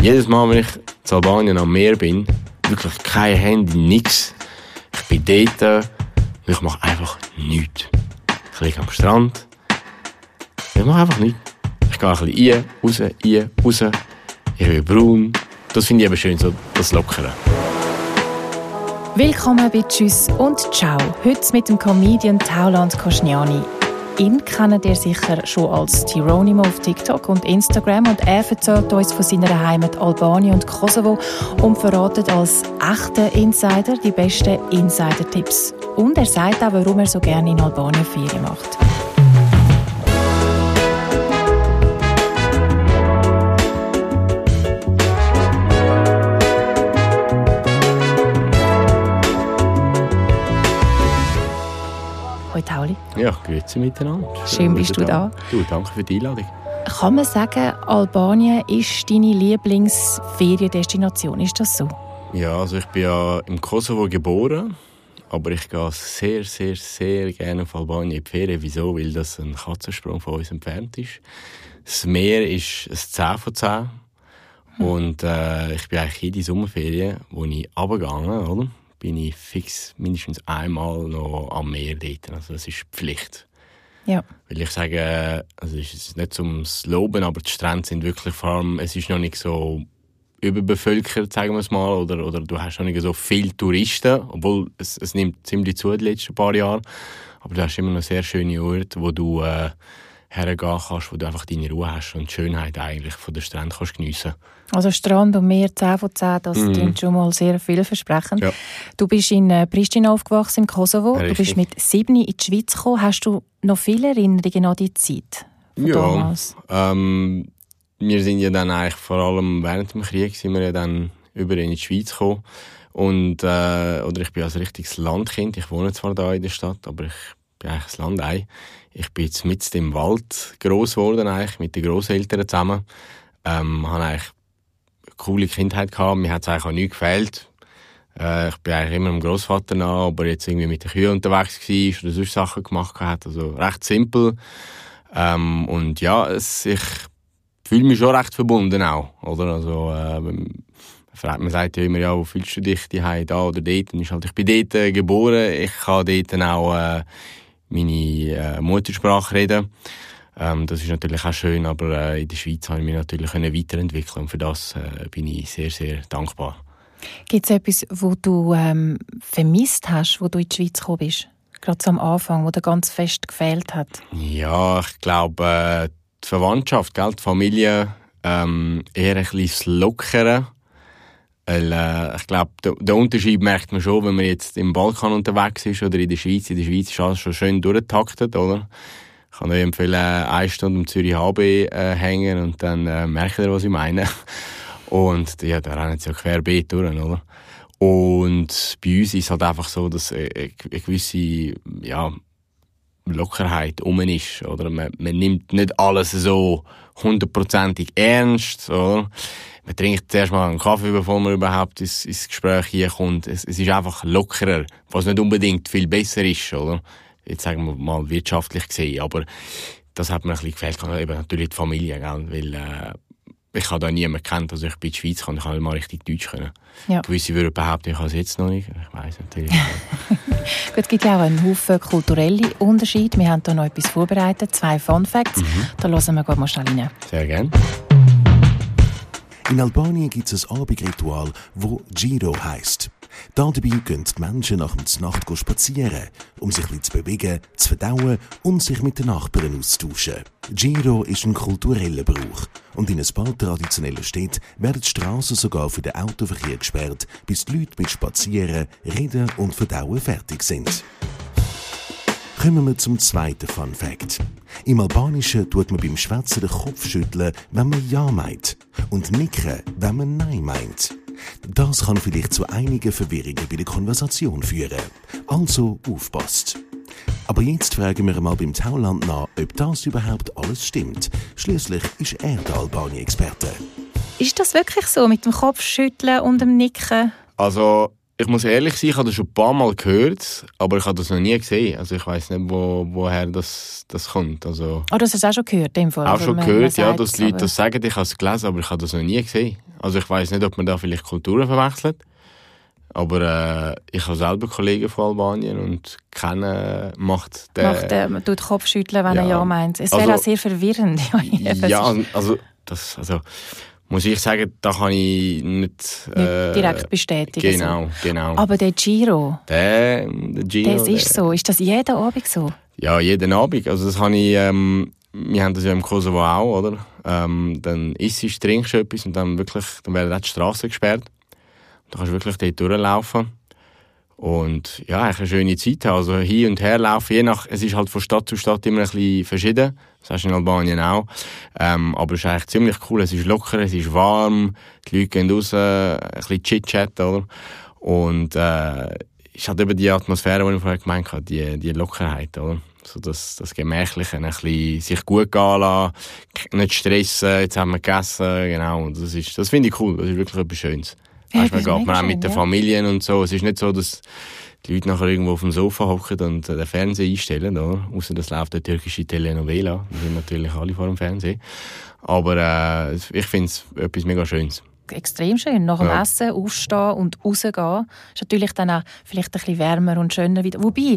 Jedes Mal, wenn ich in Albanien am Meer bin, wirklich kein Handy, nichts. Ich bin dort und ich mache einfach nichts. Ich liege am Strand. Ich mache einfach nichts. Ich gehe ein bisschen rein, raus, rein, raus. Ich bin braun. Das finde ich eben schön, so das Lockere. Willkommen bei Tschüss und Ciao. Heute mit dem Comedian Tauland Kosciani. Ihn kennt ihr sicher schon als Tironimo auf TikTok und Instagram und er erzählt uns von seiner Heimat Albanien und Kosovo und verratet als echter Insider die besten Insider-Tipps. Und er sagt auch, warum er so gerne in Albanien Ferien macht. Hoi Tauli. Ja, grüezi miteinander. Schön bist du da. Du, danke für die Einladung. Kann man sagen, Albanien ist deine Lieblingsferiendestination? Ist das so? Ja, also ich bin ja im Kosovo geboren, aber ich gehe sehr, sehr, sehr gerne auf Albanien in die Ferien. Wieso? Weil das ein Katzensprung von uns entfernt ist. Das Meer ist ein 10 von 10. Und äh, ich bin eigentlich jede Sommerferien, wo ich runtergegangen oder? Bin ich fix mindestens einmal noch am Meer dort. Also das ist Pflicht. Ja. Weil ich sage, also es ist nicht zum Loben, aber die Strände sind wirklich vor allem, es ist noch nicht so überbevölkert, sagen wir es mal, oder, oder du hast noch nicht so viele Touristen, obwohl es, es nimmt ziemlich zu die letzten paar Jahre, aber du hast immer noch sehr schöne Orte, wo du äh, hergehen kannst, wo du einfach deine Ruhe hast und die Schönheit eigentlich von der Strand kannst geniessen. Also Strand und Meer 10 von 10, das klingt schon mal sehr vielversprechend. Ja. Du bist in äh, Pristina aufgewachsen, im Kosovo. Du Richtig. bist mit 7 in die Schweiz gekommen. Hast du noch viele Erinnerungen an die Zeit von Ja, damals? ähm, wir sind ja dann eigentlich vor allem während dem Krieg sind wir ja dann über in die Schweiz gekommen. Und, äh, oder ich bin als richtiges Landkind. Ich wohne zwar da in der Stadt, aber ich bin eigentlich ein Landei. Ich bin jetzt mit im Wald groß geworden, eigentlich, mit den Großeltern zusammen. Ähm, habe eigentlich eine coole Kindheit gehabt. Mir hat es eigentlich auch nie gefehlt. Äh, ich bin eigentlich immer dem Großvater nah, aber jetzt irgendwie mit den Kühen unterwegs war oder sonst Sachen gemacht hat. Also recht simpel. Ähm, und ja, es, ich fühle mich schon recht verbunden auch, oder? Also, äh, man sagt ja immer, ja, wo fühlst du dich die da oder dort? Und ist halt, ich bin dort äh, geboren, ich kann dort auch äh, meine äh, Muttersprache reden. Ähm, das ist natürlich auch schön, aber äh, in der Schweiz habe ich mich natürlich können weiterentwickeln und für das äh, bin ich sehr, sehr dankbar. Gibt es etwas, wo du ähm, vermisst hast, wo du in die Schweiz gekommen bist? Gerade so am Anfang, wo dir ganz fest gefehlt hat. Ja, ich glaube, äh, die Verwandtschaft, gell, die Familie, ähm, eher ein bisschen das Lockere. Weil, äh, ich glaube, der, der Unterschied merkt man schon, wenn man jetzt im Balkan unterwegs ist oder in der Schweiz. In der Schweiz ist alles schon schön durchgetaktet, oder? Ich kann euch empfehlen, eine Stunde um Zürich HB äh, hängen und dann äh, merkt ihr, was ich meine. Und ja, da rennen sie ja querbeet durch, oder? Und bei uns ist es halt einfach so, dass äh, eine gewisse, ja, Lockerheit um ist. Oder? Man, man nimmt nicht alles so hundertprozentig ernst. Oder? Man trinkt zuerst mal einen Kaffee, bevor man überhaupt ins, ins Gespräch hier kommt. Es, es ist einfach lockerer, was nicht unbedingt viel besser ist. Oder? Jetzt sagen wir mal wirtschaftlich gesehen. Aber das hat mir ein bisschen gefällt. Eben natürlich die Familie. Gell? Weil, äh, ich habe da niemanden kennt, also ich bin in die Schweiz gekommen, ich kann nicht mal richtig Deutsch können. Ja. Gewisse würden behaupten, ich kann es jetzt noch nicht. Ich weiß natürlich. nicht. Gut, es gibt ja auch einen Haufen kulturelle Unterschiede. Wir haben da noch etwas vorbereitet, zwei Fun Facts. Da hören wir mal schnell rein. Sehr gerne. In Albanien gibt es ein Abendratual, wo Giro heisst. Dabei gehen die Menschen nach der Nacht spazieren, um sich bisschen zu bewegen, zu verdauen und sich mit den Nachbarn auszutauschen. Giro ist ein kultureller Brauch und in ein paar traditionellen Städten werden die Strassen sogar für den Autoverkehr gesperrt, bis die Leute mit Spazieren, Reden und Verdauen fertig sind. Kommen wir zum zweiten Fun Fact. Im Albanischen tut man beim Schwätzen den Kopf schütteln, wenn man Ja meint. Und nicken, wenn man Nein meint. Das kann vielleicht zu einigen Verwirrungen bei der Konversation führen. Also aufpasst. Aber jetzt fragen wir mal beim Tauland nach, ob das überhaupt alles stimmt. Schließlich ist er der Albanien-Experte. Ist das wirklich so mit dem Kopfschütteln und dem Nicken? Also, ich muss ehrlich sein, ich habe das schon ein paar Mal gehört, aber ich habe das noch nie gesehen. Also ich weiß nicht, wo, woher das, das kommt. Also, Oh, das hast du auch schon gehört, dem Fall. auch Also, schon man- gehört, man ja, dass die Leute aber- das sagen. Ich habe es gelesen, aber ich habe das noch nie gesehen. Also ich weiß nicht, ob man da vielleicht Kulturen verwechselt. Aber äh, ich habe selber Kollegen von Albanien und kennen macht der... Macht der man tut Kopfschütteln, wenn ja. er ja meint. Es wäre also, auch sehr verwirrend. ja, also, das, also muss ich sagen, da kann ich nicht, äh, direkt bestätigen. Genau, so. genau. Aber der Giro, der, der Giro, das ist der, so. Ist das jeden Abend so? Ja, jeden Abend. Also das habe ich, ähm, wir haben das ja im Kosovo auch, oder? Ähm, dann isst du, trinkst du etwas und dann wirklich, dann werden die Straßen gesperrt. Da kannst du wirklich dort durchlaufen. Und ja, eigentlich eine schöne Zeit haben. Also hin und her laufen, je nach, es ist halt von Stadt zu Stadt immer ein bisschen verschieden. Das hast du in Albanien auch. Ähm, aber es ist eigentlich ziemlich cool. Es ist locker, es ist warm, die Leute gehen raus, ein bisschen Chit-Chat, oder? Und, äh, ist halt eben die Atmosphäre, die ich vorher gemeint habe, die, die Lockerheit, oder? So das, das Gemächliche, ein bisschen sich gut gehen lassen, nicht stressen, jetzt haben wir gegessen, genau. Das ist, das finde ich cool. Das ist wirklich etwas Schönes. Ja, weißt, man geht man auch mit den Familien und so. Es ist nicht so, dass die Leute nachher irgendwo auf dem Sofa hocken und den Fernseher einstellen, oder? Außer das läuft der türkische Telenovela. Die sind natürlich alle vor dem Fernsehen. Aber äh, ich finde es etwas mega Schönes extrem schön. Nach dem ja. Essen aufstehen und rausgehen. Ist natürlich dann auch vielleicht ein bisschen wärmer und schöner wieder. Wobei,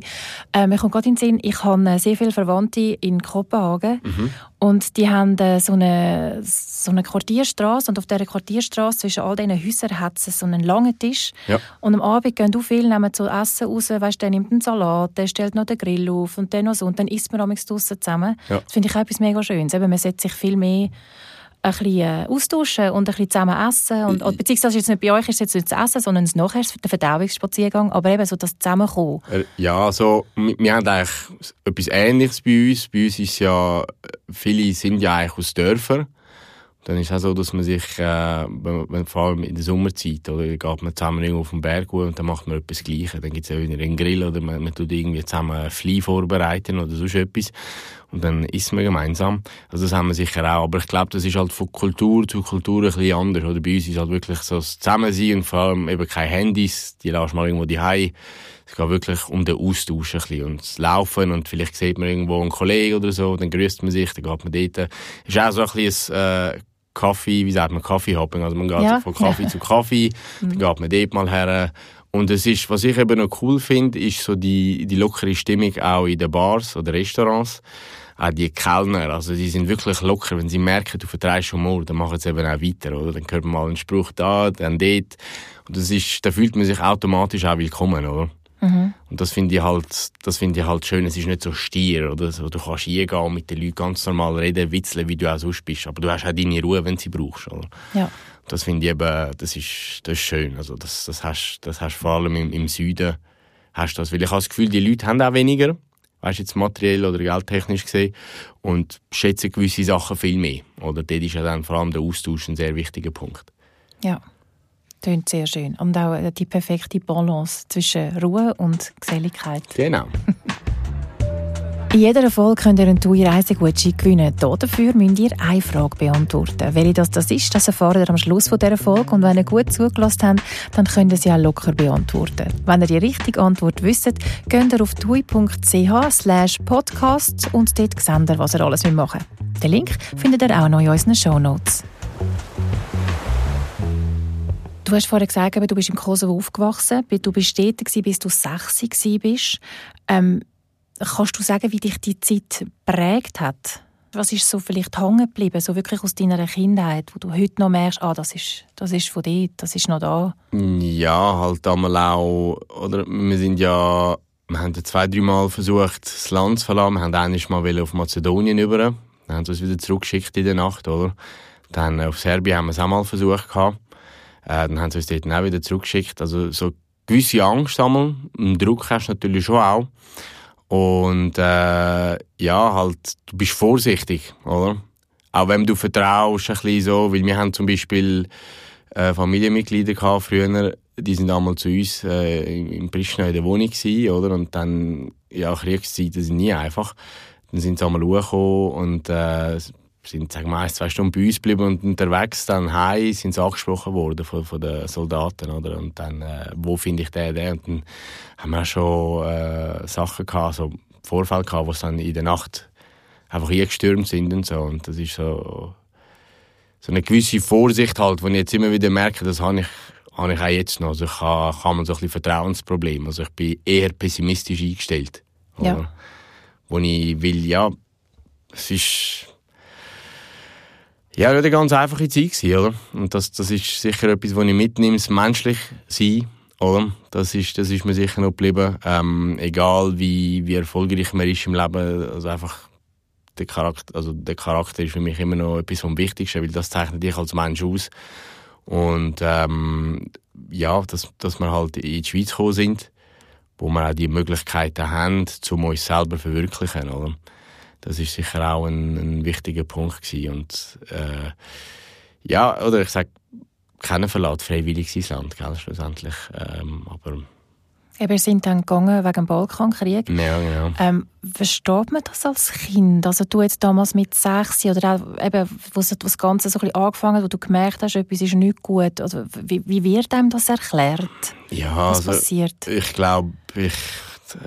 äh, mir kommt gerade in den Sinn, ich habe äh, sehr viele Verwandte in Kopenhagen mhm. und die haben äh, so eine, so eine Quartierstraße und auf dieser Quartierstraße zwischen all diesen Häusern hat es so einen langen Tisch ja. und am Abend gehen auch viele nehmen so Essen raus, weißt, der nimmt einen Salat, der stellt noch den Grill auf und dann noch so und dann isst man draussen zusammen. Ja. Das finde ich auch etwas mega Schönes. Eben, man setzt sich viel mehr ein bisschen äh, austauschen und ein bisschen zusammen essen. Und, oder, beziehungsweise jetzt nicht bei euch ist es jetzt nicht das Essen, sondern das nachher der Verdauungsspaziergang. Aber eben so das Zusammenkommen. Äh, ja, also wir haben eigentlich etwas Ähnliches bei uns. Bei uns ist ja, viele sind ja eigentlich aus Dörfern. Dann ist es auch so, dass man sich, äh, wenn, vor allem in der Sommerzeit, oder geht man zusammen irgendwo auf den Berg und dann macht man etwas Gleiches. Dann gibt es ja wieder einen Grill oder man, man tut irgendwie zusammen Fly vorbereiten oder sonst etwas. Und dann isst man gemeinsam. Also das haben wir sicher auch. Aber ich glaube, das ist halt von Kultur zu Kultur ein bisschen anders. Oder bei uns ist halt wirklich so das Zusammensein und vor allem eben keine Handys. Die lässt mal irgendwo daheim. Es geht wirklich um den Austausch ein bisschen und das Laufen und vielleicht sieht man irgendwo einen Kollegen oder so, dann grüßt man sich, dann geht man dort. Ist auch so ein bisschen äh, Kaffee, wie sagt man, Kaffeehopping. Also man geht ja. von Kaffee zu Kaffee, dann mhm. geht man dort mal her. Und es ist, was ich eben noch cool finde, ist so die, die lockere Stimmung auch in den Bars oder Restaurants. Auch die Kellner, also die sind wirklich locker. Wenn sie merken, du vertreibst schon mal, dann machen sie eben auch weiter, oder? Dann hört man mal einen Spruch da, dann dort. Und das ist, da fühlt man sich automatisch auch willkommen, oder? Mhm. Und das finde ich halt, das finde ich halt schön. Es ist nicht so stier, oder? So, du kannst hingehen und mit den Leuten ganz normal reden, witzeln, wie du auch sonst bist. Aber du hast auch deine Ruhe, wenn du sie brauchst, oder? Ja. Das finde ich eben, das ist, das ist schön. Also, das, das hast, das hast vor allem im, im Süden, hast das. Weil ich habe das Gefühl, die Leute haben auch weniger. Weißt du, jetzt materiell oder geldtechnisch gesehen. Und schätzen gewisse Sachen viel mehr. Oder dort ist ja dann vor allem der Austausch ein sehr wichtiger Punkt. Ja. Klingt sehr schön. Und auch äh, die perfekte Balance zwischen Ruhe und Geselligkeit. Genau. In jeder Folge könnt ihr einen TUI-Reisegutschein gewinnen. Dafür müsst ihr eine Frage beantworten. Welche das, das ist, das erfahrt ihr am Schluss dieser Folge. Und wenn ihr gut zugelassen habt, dann könnt ihr sie auch locker beantworten. Wenn ihr die richtige Antwort wisst, geht ihr auf tui.ch slash podcast und dort seht ihr, was ihr alles machen müsst. Den Link findet ihr auch noch in unseren Show Notes. Du hast vorhin gesagt, du bist im Kosovo aufgewachsen, du bist dort, bis du sechs warst. Ähm, kannst du sagen, wie dich die Zeit prägt hat? Was ist so vielleicht hängen geblieben, so wirklich aus deiner Kindheit, wo du heute noch merkst, ah, das ist, das ist von dir, das ist noch da? Ja, halt einmal auch, oder wir sind ja, wir haben ja zwei, drei Mal versucht, das Land zu verlassen. Wir haben eigentlich mal auf Mazedonien über, dann haben sie uns wieder zurückgeschickt in der Nacht, oder? Dann auf Serbien haben wir es auch mal versucht gehabt. Äh, dann haben sie uns dort auch wieder zurückgeschickt. Also so gewisse Angst einmal, einen Druck hast du natürlich schon auch. Und äh, ja, halt, du bist vorsichtig, oder? Auch wenn du vertraust, ein bisschen so, weil wir haben zum Beispiel äh, Familienmitglieder gehabt früher, die sind einmal zu uns äh, in Pristina in der Wohnung gewesen, oder? Und dann, ja, Kriegszeiten sind nie einfach. Dann sind sie einmal hochgekommen und äh, sind sagen wir, ein, zwei Stunden bei uns geblieben und unterwegs dann heim sind sie angesprochen worden von, von den Soldaten oder und dann äh, wo finde ich den, den und dann haben wir schon äh, Sachen gehabt, so Vorfälle gehabt, wo sie dann in der Nacht einfach eingestürmt sind und so und das ist so so eine gewisse Vorsicht halt, wo ich jetzt immer wieder merke, das habe ich, habe ich auch jetzt noch. Also ich habe, ich habe so ein bisschen Vertrauensproblem. Also ich bin eher pessimistisch eingestellt. Ja. Wo ich will, ja, es ist, ja, eine ganz einfache Zeit oder? Und das, das ist sicher etwas, was ich mitnehme, das menschlich sein, oder? Das ist, das ist mir sicher noch geblieben. Ähm, egal wie, wie erfolgreich man ist im Leben, also einfach der Charakter, also der Charakter ist für mich immer noch etwas vom Wichtigsten, weil das zeichnet dich als Mensch aus. Und ähm, ja, dass, dass wir halt in die Schweiz gekommen sind, wo wir auch die Möglichkeiten haben, um uns selber zu verwirklichen, oder? Das ist sicher auch ein, ein wichtiger Punkt gewesen. Und äh, ja, oder ich sage, keiner verlässt freiwillig sein Land, gell, schlussendlich. Ähm, aber Eben, wir sind dann gegangen wegen dem Balkankrieg. ja, genau. Ähm, versteht man das als Kind? Also du jetzt damals mit sechs oder auch eben, wo das das Ganze so ein bisschen angefangen hat, wo du gemerkt hast, etwas ist nicht gut. Also, wie, wie wird einem das erklärt? Ja, Was also, passiert? ich glaube, ich,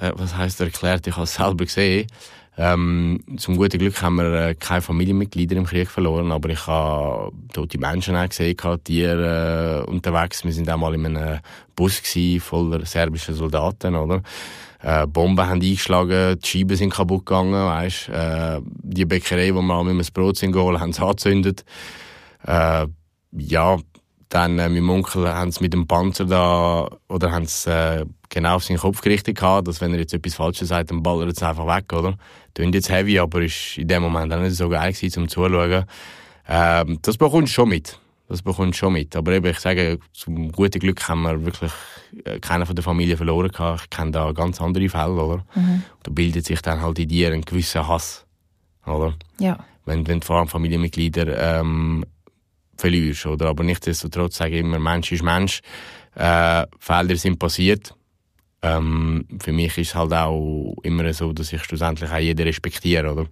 äh, was heißt erklärt, ich habe es selber gesehen. Ähm, zum guten Glück haben wir äh, keine Familienmitglieder im Krieg verloren, aber ich habe tote Menschen auch gesehen, Tiere äh, unterwegs. Wir sind auch mal in einem Bus gewesen, voller serbischer Soldaten, oder? Äh, Bomben haben eingeschlagen, die Scheiben sind kaputt gegangen, weißt? Äh, die Bäckerei, wo wir mit dem Brot sind geholt, haben sie angezündet. Äh, ja, dann äh, dem Onkel haben sie mit dem Panzer da, oder haben sie äh, genau auf seinen Kopf gerichtet gehabt, dass wenn er jetzt etwas Falsches sagt, dann ballert es einfach weg, oder? Klingt jetzt heavy, aber ist in dem Moment auch nicht so geil gewesen, zum Zuschauen. Ähm, das bekommst du schon mit. Das bekommst du schon mit. Aber eben, ich sage, zum guten Glück haben wir wirklich äh, keinen von der Familie verloren gehabt. Ich kenne da ganz andere Fälle, oder? Da bildet sich dann halt in dir ein gewisser Hass, oder? Ja. wenn, wenn du vor allem Familienmitglieder ähm, verlierst. Oder? Aber nichtsdestotrotz sage ich immer, Mensch ist Mensch. Äh, Fehler sind passiert. Ähm, für mich ist es halt auch immer so, dass ich schlussendlich auch jeden respektiere, oder?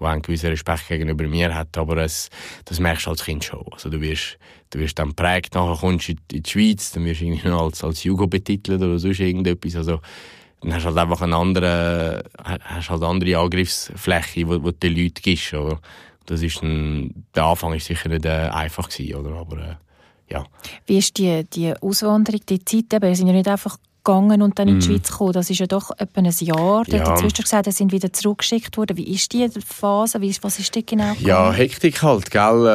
Der einen gewissen Respekt gegenüber mir hat, aber es, das merkst du als Kind schon. Also du wirst, du wirst dann prägt, nachher kommst du in die Schweiz, dann wirst du irgendwie als, als Jugo betitelt oder sonst irgendetwas. Also, dann hast du halt einfach eine andere, hast halt andere Angriffsfläche, wo du den Leuten gibst, oder? Das ist ein, der Anfang ist sicher nicht äh, einfach gewesen, oder? Aber, äh, ja. Wie ist die, die Auswanderung, die Zeit? Eben, sind ja nicht einfach gegangen und dann in die Mhm. Schweiz gekommen. Das ist ja doch etwa ein Jahr. Ja. Ja. Dazwischen gesagt, sie sind wieder zurückgeschickt worden. Wie ist die Phase? Wie, was ist dort genau Ja, gegangen? Hektik halt, gell?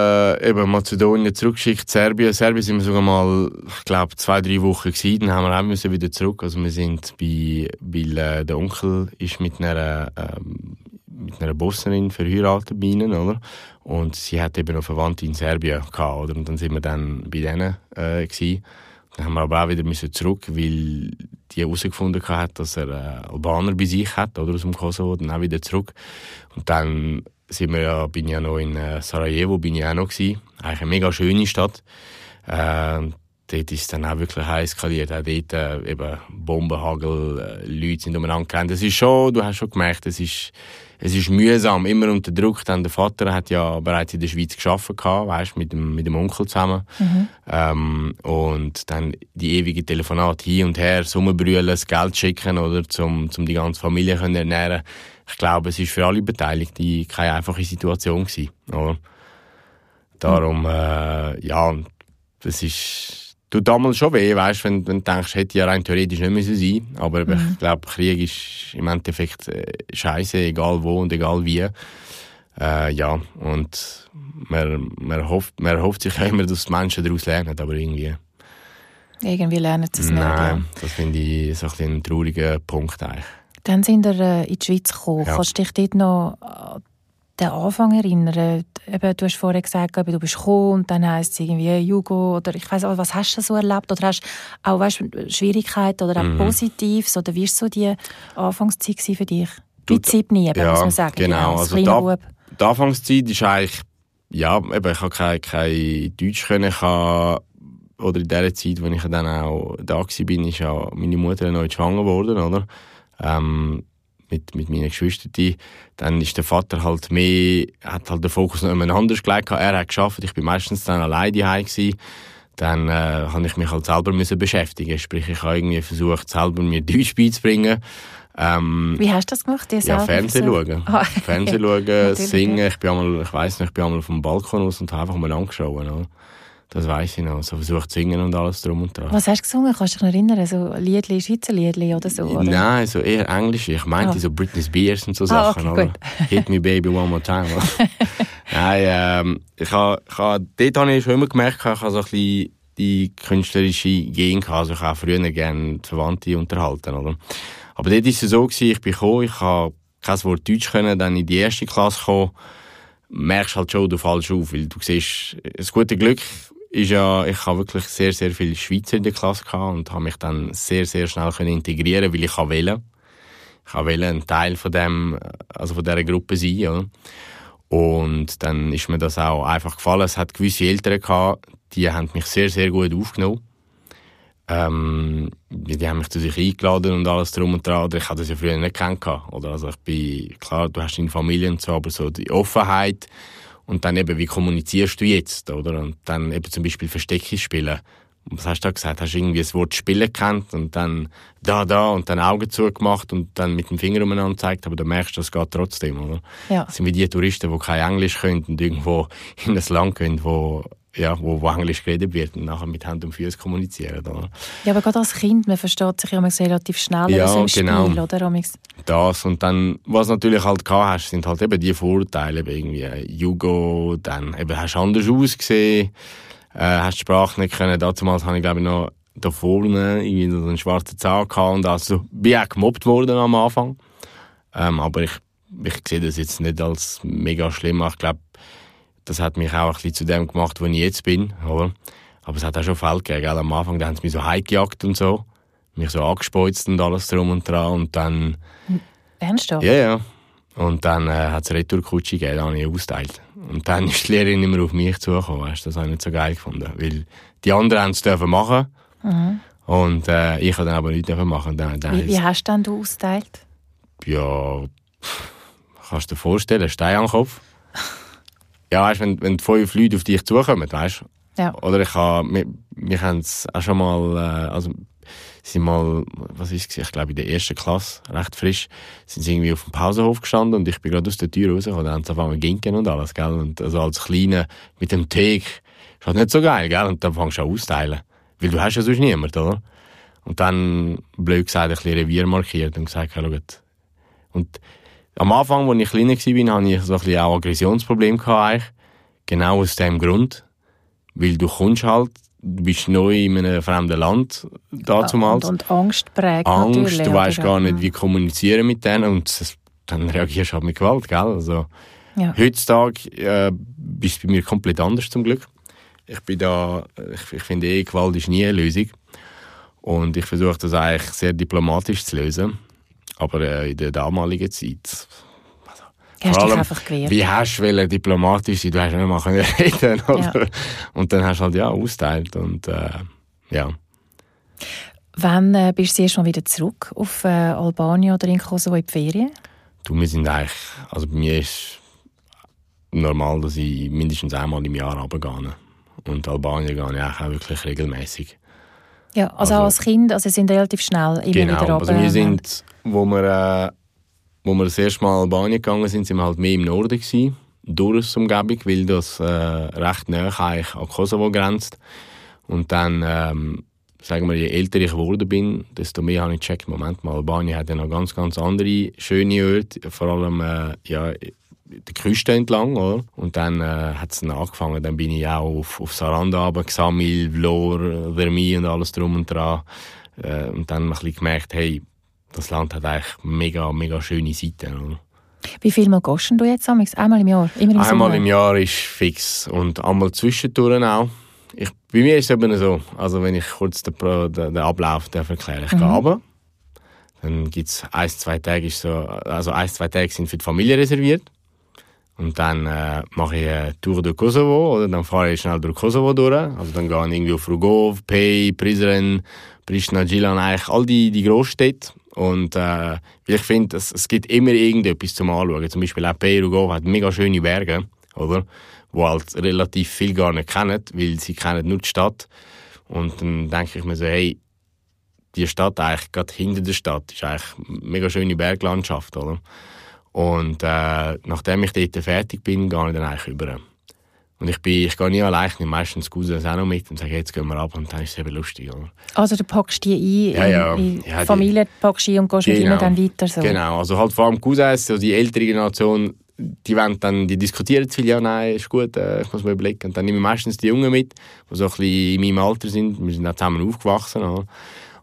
Äh, eben Mazedonien zurückgeschickt, Serbien. Serbien sind wir sogar mal, ich glaube, zwei, drei Wochen gewesen. Dann haben wir auch müssen wieder zurück. Also wir sind bei, weil äh, der Onkel ist mit einer, ähm, mit einer Bosnierin verheiratet bei ihnen, oder? Und sie hat eben noch Verwandte in Serbien gehabt, oder? Und dann sind wir dann bei denen äh, gewesen. Dann haben wir aber auch wieder zurück, weil die herausgefunden hat, dass er äh, Albaner bei sich hat, oder aus dem Kosovo, dann auch wieder zurück. Und dann sind wir ja, bin ich ja noch in äh, Sarajevo, bin ich auch noch gewesen. Eigentlich eine mega schöne Stadt. Äh, dort ist es dann auch wirklich heiß eskaliert. Auch dort äh, eben Bombenhagel, äh, Leute sind umeinander gerannt. Es ist schon, du hast schon gemerkt, es ist, es ist mühsam, immer unter Druck. Dann der Vater hat ja bereits in der Schweiz geschafft, weißt, mit dem, mit dem Onkel zusammen. Ähm, und dann die ewige Telefonate hin und her, Sommerbrüllen, das Geld schicken, oder, zum, zum die ganze Familie können ernähren. Ich glaube, es ist für alle Beteiligten keine einfache Situation gewesen, oder? Darum, äh, ja, das ist, tut damals schon weh, weißt, wenn, wenn du denkst, hätte ja rein theoretisch nicht müssen sein. Aber ich glaube, Krieg ist im Endeffekt äh, scheiße, egal wo und egal wie. Äh, ja, und man, man, hofft, man hofft sich immer, dass die Menschen daraus lernen, aber irgendwie. Irgendwie lernen sie es nicht. Nein, das finde ich so ein, ein trauriger Punkt eigentlich. Dann sind wir äh, in die Schweiz gekommen. Ja. Kannst du dich dort noch an den Anfang erinnern? Eben, du hast vorher gesagt, eben, du bist gekommen und dann heisst es irgendwie Jugo oder ich weiß auch, was hast du so erlebt? Oder hast du auch weißt, Schwierigkeiten oder auch Mhm. Positives? Oder wie war so die Anfangszeit für dich? Du, Mit sieben, eben, ja, muss man sagen. genau. als Also kleiner da- Bub. Die Anfangszeit ist eigentlich, ja, eben, ich habe kein, kein Deutsch können, ich habe, oder in der Zeit, wo ich dann auch da war, bin, ist ja meine Mutter neu schwanger geworden, oder? Ähm, mit, mit meinen Geschwistern. Dann ist der Vater halt mehr, hat halt den Fokus noch jemand anders gelegt. Er hat geschafft, ich bin meistens dann alleine daheim gewesen. Dann äh, habe ich mich halt selber müssen beschäftigen. Sprich, ich habe irgendwie versucht, selber mir Deutsch beizubringen. Ähm, Wie hast du das gemacht? Dir ja, Fernsehen versucht? schauen. Ah, Fernsehen schauen, singen. Ich bin einmal, ich weiss nicht, ich bin einmal vom Balkon aus und habe einfach mal angeschaut. Oder? Das weiss ich noch. So versucht zu singen und alles drum und dran. Was hast du gesungen? Kannst du dich noch erinnern? So Liedli, Schweizer Liedli oder so? Oder? Nein, so eher Englisch. Ich meinte Ah. so Britney Spears und so Ah, Sachen. okay, oder? Hit me baby one more time. Nein, ähm, ich habe, ich habe, dort habe ich schon immer gemerkt, ich habe so ein bisschen die künstlerische Gen gehabt. Also ich habe früher gerne Verwandte unterhalten, oder? Aber dort war es so, gewesen, ich bin gekommen, ich habe kein Wort Deutsch können, dann in die erste Klasse gekommen, merkst halt schon, du fallst auf, weil du siehst, das gute Glück ist ja, ich habe wirklich sehr, sehr viele Schweizer in der Klasse gehabt und habe mich dann sehr, sehr schnell können integrieren, weil ich wählen. Ich wählen, ein Teil von dem, also von dieser Gruppe sein, oder? Und dann ist mir das auch einfach gefallen. Es hat gewisse Eltern gehabt, die haben mich sehr, sehr gut aufgenommen. Ähm, die haben mich zu sich eingeladen und alles drum und dran. Oder ich hatte das ja früher nicht kennengelernt. Oder also ich bin, klar, du hast deine Familie und so, aber so die Offenheit und dann eben, wie kommunizierst du jetzt, oder? Und dann eben zum Beispiel Versteckis spielen. Was hast du da gesagt? Hast du irgendwie das Wort Spielen kennt und dann da, da und dann Augen zugemacht und dann mit dem Finger umeinander gezeigt, aber du merkst, das geht trotzdem, oder? Ja. Das sind wie die Touristen, die kein Englisch können und irgendwo in ein Land gehen, wo, ja, wo, wo Englisch geredet wird und nachher mit Hand und Füßen kommunizieren, oder? ja, aber gerade als Kind, man versteht sich ja relativ schnell Ja, so im Spiel, genau. oder? Amix? das und dann, was natürlich halt gehabt hast, sind halt eben die Vorteile, irgendwie äh, Jugo, dann eben hast du anders ausgesehen, äh, hast die Sprache nicht können, damals habe ich glaube ich noch da vorne irgendwie so einen schwarzen Zahn gehabt und also bin auch gemobbt worden am Anfang, ähm, aber ich, ich sehe das jetzt nicht als mega schlimm, ich glaube, das hat mich auch ein bisschen zu dem gemacht, wo ich jetzt bin, oder? Aber es hat auch schon Fälle gegeben, gell? am Anfang, da haben sie mich so heimgejagt und so, mich so angespeuzt und alles drum und dran und dann Ernst doch? ja, ja. Und dann äh, hat es eine Retourkutsche gegeben, die habe ich ausgeteilt. Und dann ist die Lehrerin immer auf mich zugekommen, weißt, du, das habe ich nicht so geil gefunden. Weil die anderen haben es dürfen machen und äh, ich habe dann aber nichts dürfen machen. Dann, dann Wie, wie hast du denn du ausgeteilt? ja, kannst du dir vorstellen, Stein am Kopf. Ja, weißt, wenn, wenn fünf Leute auf dich zukommen, weißt Ja. Oder ich habe, wir, wir haben es auch schon mal, äh, also, sind mal, was ist es, ich glaube in der ersten Klasse, recht frisch, sind sie irgendwie auf dem Pausenhof gestanden und ich bin gerade aus der Tür rausgekommen, dann haben sie auf einmal ginken und alles, gell, und also als Kleiner mit dem Teig, ist halt nicht so geil, gell, und dann fängst du an austeilen. Weil du hast ja sonst niemand, oder? Und dann, blöd gesagt, ein bisschen Revier markiert und gesagt, ja, schaut. Und am Anfang, als ich kleiner war, hatte ich so ein bisschen auch Aggressionsproblem gehabt, eigentlich. Genau aus dem Grund. Weil du kommst halt, du bist neu in einem fremden Land, damals. Und, und Angst prägt Angst, natürlich. du weißt gar nicht, wie kommunizieren mit denen und das, dann reagierst du halt mit Gewalt, gell? Also, Ja. Heutzutage äh, ist es bei mir komplett anders zum Glück. Ich bin da, ich, ich finde eh, Gewalt ist nie eine Lösung. Und ich versuche das eigentlich sehr diplomatisch zu lösen. Aber äh, in der damaligen Zeit. Hast dich vor allem, einfach gewehrt. Wie hast du diplomatisch sein? Du hast nicht mal können reden oder? Ja. Und dann hast du halt ja austeilt. Und äh, ja. Wann äh, bist du mal wieder zurück auf äh, Albanien oder in Kosovo in die Ferien? Du, wir sind eigentlich, also bei mir ist normal, dass ich mindestens einmal im Jahr runtergehe. Und Albanien gehe ich auch wirklich regelmäßig. Ja, also, Also- auch als Kind, also sind relativ schnell immer Genau, wieder also wir sind, wo wir, äh, wo wir das erste Mal Albanien gegangen sind, sind wir halt mehr im Norden gewesen, durch die Umgebung, weil das äh, recht nah eigentlich an Kosovo grenzt. Und dann, ähm, sagen wir, je älter ich geworden bin, desto mehr habe ich gecheckt, Moment mal, Albanien hat ja noch ganz, ganz andere schöne Orte, vor allem, äh, ja, die Küste entlang, oder? Und dann äh, hat es angefangen, dann bin ich auch auf, auf Saranda Xamil, Vlor, Vermi und alles drum und dran. Äh, und dann ein bisschen gemerkt, hey, das Land hat eigentlich mega, mega schöne Seiten, oder? Wie viel Mal gehst du jetzt? Einmal im Jahr? Im Einmal im Jahr ist fix und einmal zwischendurch auch. Ich, bei mir ist es eben so, also wenn ich kurz den, den, den Ablauf darf erklären ich gehe runter, dann gibt es ein, zwei Tage, ist so, also ein, zwei Tage sind für die Familie reserviert und dann äh, mache ich eine Tour durch Kosovo oder dann fahre ich schnell durch Kosovo durch, also dann gehe ich irgendwie auf Rugov, Pej, Prizren, Pristina, Gilan, eigentlich all die, die Großstädte und äh, ich finde, es, es gibt immer irgendetwas zum Anschauen. Zum Beispiel auch Pej, Rugov hat mega schöne Berge, oder? Wo halt relativ viel gar nicht kennen, weil sie kennen nur die Stadt. Und dann denke ich mir so, hey, die Stadt eigentlich gerade hinter der Stadt ist eigentlich eine mega schöne Berglandschaft, oder? Und äh, nachdem ich dort fertig bin, gehe ich dann eigentlich über. Und ich, bin, ich gehe nie allein, ich nehme meistens Cousins auch noch mit und sage, jetzt gehen wir ab und dann ist es eben lustig. Oder? Also du packst die ein, Ja, ja. in, Ja, die- Familie packst ein und gehst mit Genau. ihnen dann weiter. So. Genau, also halt vor allem Cousins, so die ältere Generation, die, wollen dann, die diskutieren zu viel, ja nein, ist gut, äh, ich muss mal überlegen. Und dann nehme ich meistens die Jungen mit, die so ein bisschen in meinem Alter sind, wir sind auch zusammen aufgewachsen. Oder?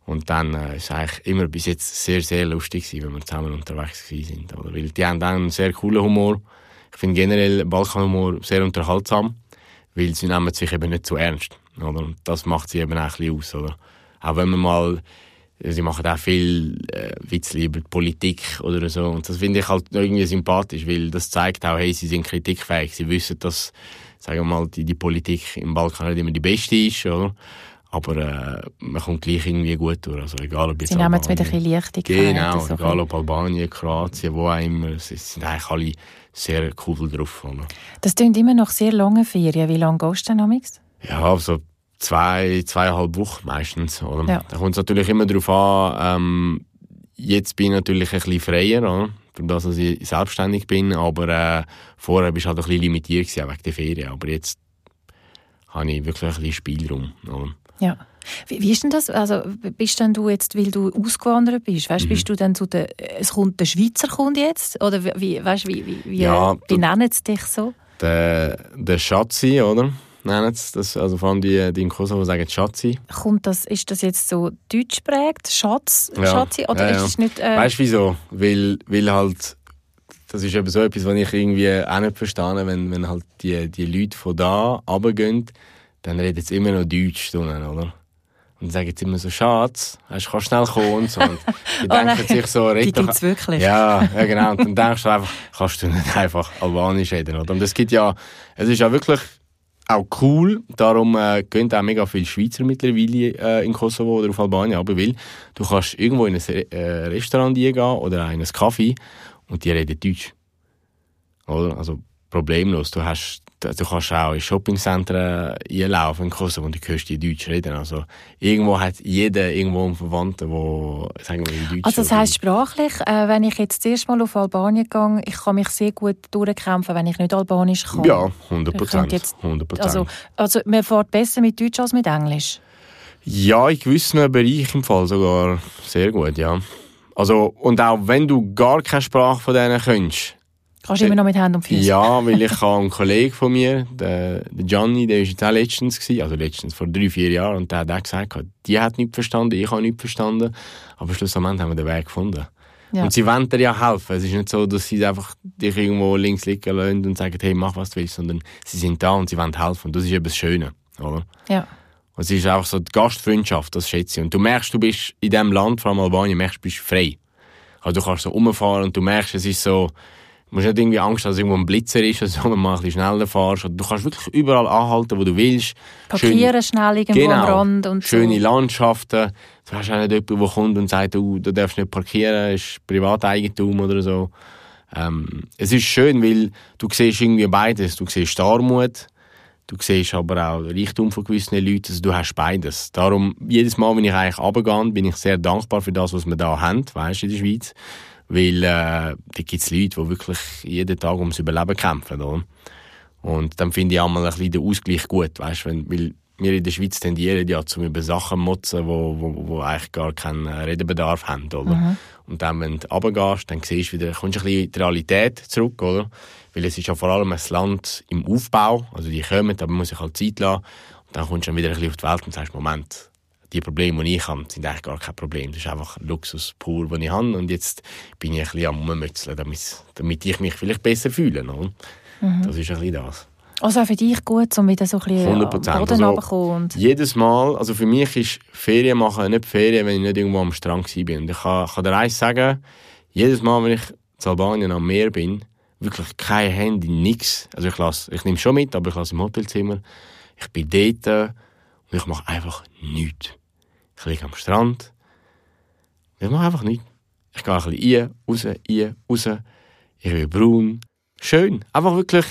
Und dann äh, ist eigentlich immer bis jetzt sehr, sehr lustig gewesen, wenn wir zusammen unterwegs sind. Oder? Weil die haben dann einen sehr coolen Humor. Ich finde generell Balkanhumor sehr unterhaltsam, weil sie nehmen sich eben nicht zu ernst. Oder? Und das macht sie eben auch ein bisschen aus. Oder? Auch wenn man mal Sie machen auch viel äh, Witze über die Politik oder so. Und das finde ich halt irgendwie sympathisch, weil das zeigt auch, hey, sie sind kritikfähig. Sie wissen, dass, sagen wir mal, die, die Politik im Balkan nicht immer die beste ist, oder? Aber äh, man kommt gleich irgendwie gut durch. Also egal, ob jetzt Sie nehmen es mit ein bisschen Leichtigkeit. Genau, so egal ob Albanien, Kroatien, wo auch immer. Sie sind eigentlich alle sehr cool drauf. Oder? Das klingt immer noch sehr lange Ferien. Wie lange gehst du denn? Ja, also zwei, zweieinhalb Wochen meistens. Oder? Ja. Da kommt es natürlich immer darauf an, ähm, jetzt bin ich natürlich ein bisschen freier, oder? das, dass ich selbstständig bin, aber äh, vorher bist du halt ein bisschen limitiert gewesen, wegen der Ferien. Aber jetzt habe ich wirklich ein bisschen Spielraum. Oder? Ja. Wie, wie ist denn das? Also, bist denn du jetzt, weil du ausgewandert bist, weißt, Mhm. bist du dann zu der, es kommt der Schweizer kommt jetzt? Oder wie- weißt, wie, wie, wie Ja, wie nennen sie dich so? Der, der Schatzi, oder? Nennen sie das. Also vor allem die, die in Kosovo sagen Schatzi. Kommt das, ist das jetzt so deutsch prägt, Schatz, Ja. Schatzi? Oder Ja, ist es nicht... Äh, Weißt du wieso? Weil, weil halt, das ist eben so etwas, was ich irgendwie auch nicht verstehe, wenn, wenn halt die, die Leute von da runtergehen, dann reden sie immer noch Deutsch, drinnen, oder? Und sagen jetzt immer so, Schatz, hast, kannst schnell kommen und so. Und die Oh denken sich so, die red doch, gibt's wirklich? ja, ja, genau. Und dann denkst du einfach, kannst du nicht einfach Albanisch reden, oder? Und es gibt ja, es ist ja wirklich auch cool, darum äh, gehen auch mega viele Schweizer mittlerweile äh, in Kosovo oder auf Albanien, aber weil du kannst irgendwo in ein Re äh, Restaurant gehen oder in ein Café und die reden Deutsch. Oder? Also problemlos. Du, hast, du kannst auch in Shoppingzentren einlaufen in Kosovo und du hörst die Deutsch reden. Also irgendwo hat jeder irgendwo einen Verwandten, der, sagen wir, in Deutsch Also das heisst sprachlich, äh, wenn ich jetzt zuerst mal auf Albanien gehe, ich kann mich sehr gut durchkämpfen, wenn ich nicht Albanisch kann. Ja, 100 Ich Prozent. könnte jetzt- 100 Also, also man fährt besser mit Deutsch als mit Englisch. Ja, in gewissen Bereichen im Fall sogar sehr gut, ja. Also, und auch wenn du gar keine Sprache von denen kennst, Kannst du immer noch mit Händen und Füßen. ja, weil ich habe einen Kollegen von mir, der, der Gianni, der war jetzt auch letztens, gewesen, also letztens, vor drei, vier Jahren, und der hat auch gesagt, die hat nichts verstanden, ich habe nichts verstanden, aber schlussendlich haben wir den Weg gefunden. Ja. Und sie wollen dir ja helfen. Es ist nicht so, dass sie einfach dich irgendwo links liegen lassen und sagen, hey, mach was du willst, sondern sie sind da und sie wollen helfen. Und das ist eben das Schöne, oder? Ja. Und es ist auch so die Gastfreundschaft, das schätze ich. Und du merkst, du bist in diesem Land, vor allem Albanien, merkst, du bist frei. Also du kannst so rumfahren und du merkst, es ist so, du musst nicht irgendwie Angst haben, dass irgendwo ein Blitzer ist, oder so, wenn du mal ein bisschen schneller fährst. Du kannst wirklich überall anhalten, wo du willst. Parkieren schnell irgendwo am Rand und Schöne so. Landschaften. Du hast auch nicht jemanden, der kommt und sagt, du, du darfst nicht parkieren, ist Privateigentum oder so. Ähm, es ist schön, weil du siehst irgendwie beides. Du siehst Armut, du siehst aber auch den Reichtum von gewissen Leuten. Also du hast beides. Darum, jedes Mal, wenn ich eigentlich runtergehe, bin ich sehr dankbar für das, was wir da haben, weißt du, in der Schweiz. Weil äh, da gibt es Leute, die wirklich jeden Tag ums Überleben kämpfen. Oder? Und dann finde ich auch mal ein bisschen den Ausgleich gut, weißt, wenn, weil wir in der Schweiz tendieren ja zum über Sachen motzen, wo, wo, wo eigentlich gar keinen Redebedarf haben, oder? Und dann, wenn du runtergehst, dann siehst du wieder, kommst du ein bisschen in die Realität zurück, oder? Weil es ist ja vor allem ein Land im Aufbau, also die kommen, aber man muss sich halt Zeit lassen. Und dann kommst du dann wieder ein bisschen auf die Welt und sagst, Moment, die Probleme, die ich habe, sind eigentlich gar kein Problem. Das ist einfach Luxus pur, den ich habe. Und jetzt bin ich ein bisschen am Rummützeln, damit, damit ich mich vielleicht besser fühle, oder? Das ist ein bisschen das. Also auch für dich gut, um wieder so ein bisschen 100 am Prozent. Boden Also, Jedes Mal, also für mich ist Ferien machen nicht Ferien, wenn ich nicht irgendwo am Strand war. bin. Und ich kann, kann dir eins sagen, jedes Mal, wenn ich in Albanien am Meer bin, wirklich kein Handy, nichts. Also ich, lasse, ich nehme schon mit, aber ich lasse im Hotelzimmer. Ich bin dort und ich mache einfach nichts. Ich liege am Strand. Ich mache einfach nichts. Ich gehe ein bisschen rein, raus, rein, raus. Ich bin braun. Schön. Einfach wirklich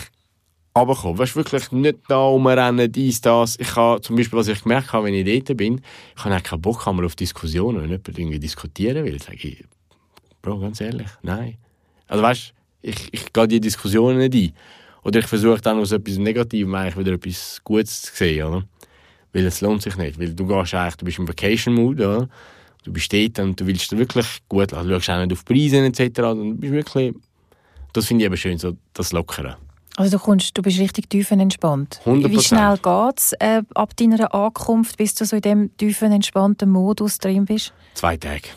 runterkommen. Weißt wirklich nicht da rumrennen, dies, das. Ich habe zum Beispiel, was ich gemerkt habe, wenn ich dort bin, ich habe keinen Bock mehr auf Diskussionen. Wenn jemand irgendwie diskutieren will, sage ich, Bro, ganz ehrlich, nein. Also weißt ich, ich gehe die Diskussionen nicht ein. Oder ich versuche dann aus etwas Negativem eigentlich wieder etwas Gutes zu sehen, oder? Weil es lohnt sich nicht. Weil du gehst eigentlich, du bist im Vacation-Mood, oder? Du bist dort und du willst wirklich gut, also du schaust auch nicht auf Preise etc. Und bist wirklich, das finde ich eben schön, so das Lockere. Also du, kommst, du bist richtig tiefenentspannt. 100%. Wie schnell geht es äh, ab deiner Ankunft, bis du so in diesem tiefenentspannten Modus drin bist? Zwei Tage.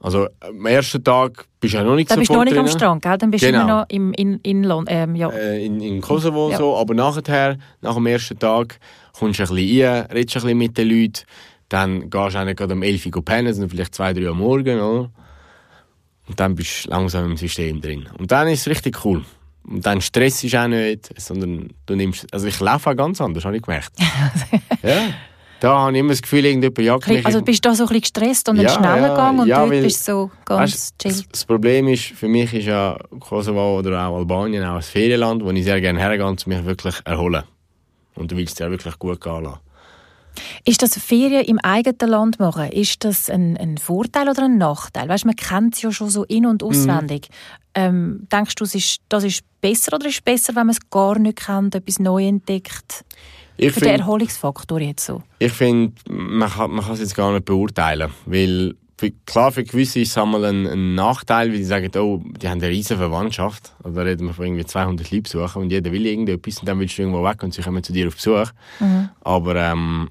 Also am ersten Tag bist du ja noch nicht Dann bist du noch nicht am drinnen. Strand, gell? Dann bist du Genau. immer noch im, in, in. Ähm, ja. äh, in, in Kosovo Ja. so, aber nachher, nach dem ersten Tag, kommst du ein bisschen rein, redest ein bisschen mit den Leuten, dann gehst du eigentlich gerade um 11 Uhr pennen, sind vielleicht zwei, drei am Morgen, oder? Und dann bist du langsam im System drin. Und dann ist es richtig cool. Und dann Stress ist auch nicht, sondern du nimmst, also ich laufe auch ganz anders, habe ich gemerkt. ja. Da habe ich immer das Gefühl, irgendjemand jagt mich. Also bist du da so ein bisschen gestresst und Ja, schneller ja, gegangen und ja, dort weil- bist du so ganz Weißt, chill. das, das Problem ist, für mich ist ja Kosovo oder auch Albanien auch ein Ferienland, wo ich sehr gerne hergehe und mich wirklich erholen. Und du willst dir ja wirklich gut gehen lassen. Ist das Ferien im eigenen Land machen, ist das ein, ein Vorteil oder ein Nachteil? Weißt, man kennt es ja schon so in- und Mhm. auswendig. Ähm, denkst du, es ist, das ist besser oder ist es besser, wenn man es gar nicht kennt, etwas neu entdeckt? Ich Für den finde, Erholungsfaktor jetzt so. ich find, man kann man kann es jetzt gar nicht beurteilen. Weil, für, klar, für gewisse ist es einmal ein, ein Nachteil, weil die sagen, oh, die haben eine riesige Verwandtschaft. Also da reden wir von irgendwie 200 Leuten besuchen und jeder will irgendetwas und dann willst du irgendwo weg und sie kommen zu dir auf Besuch. Aber ähm,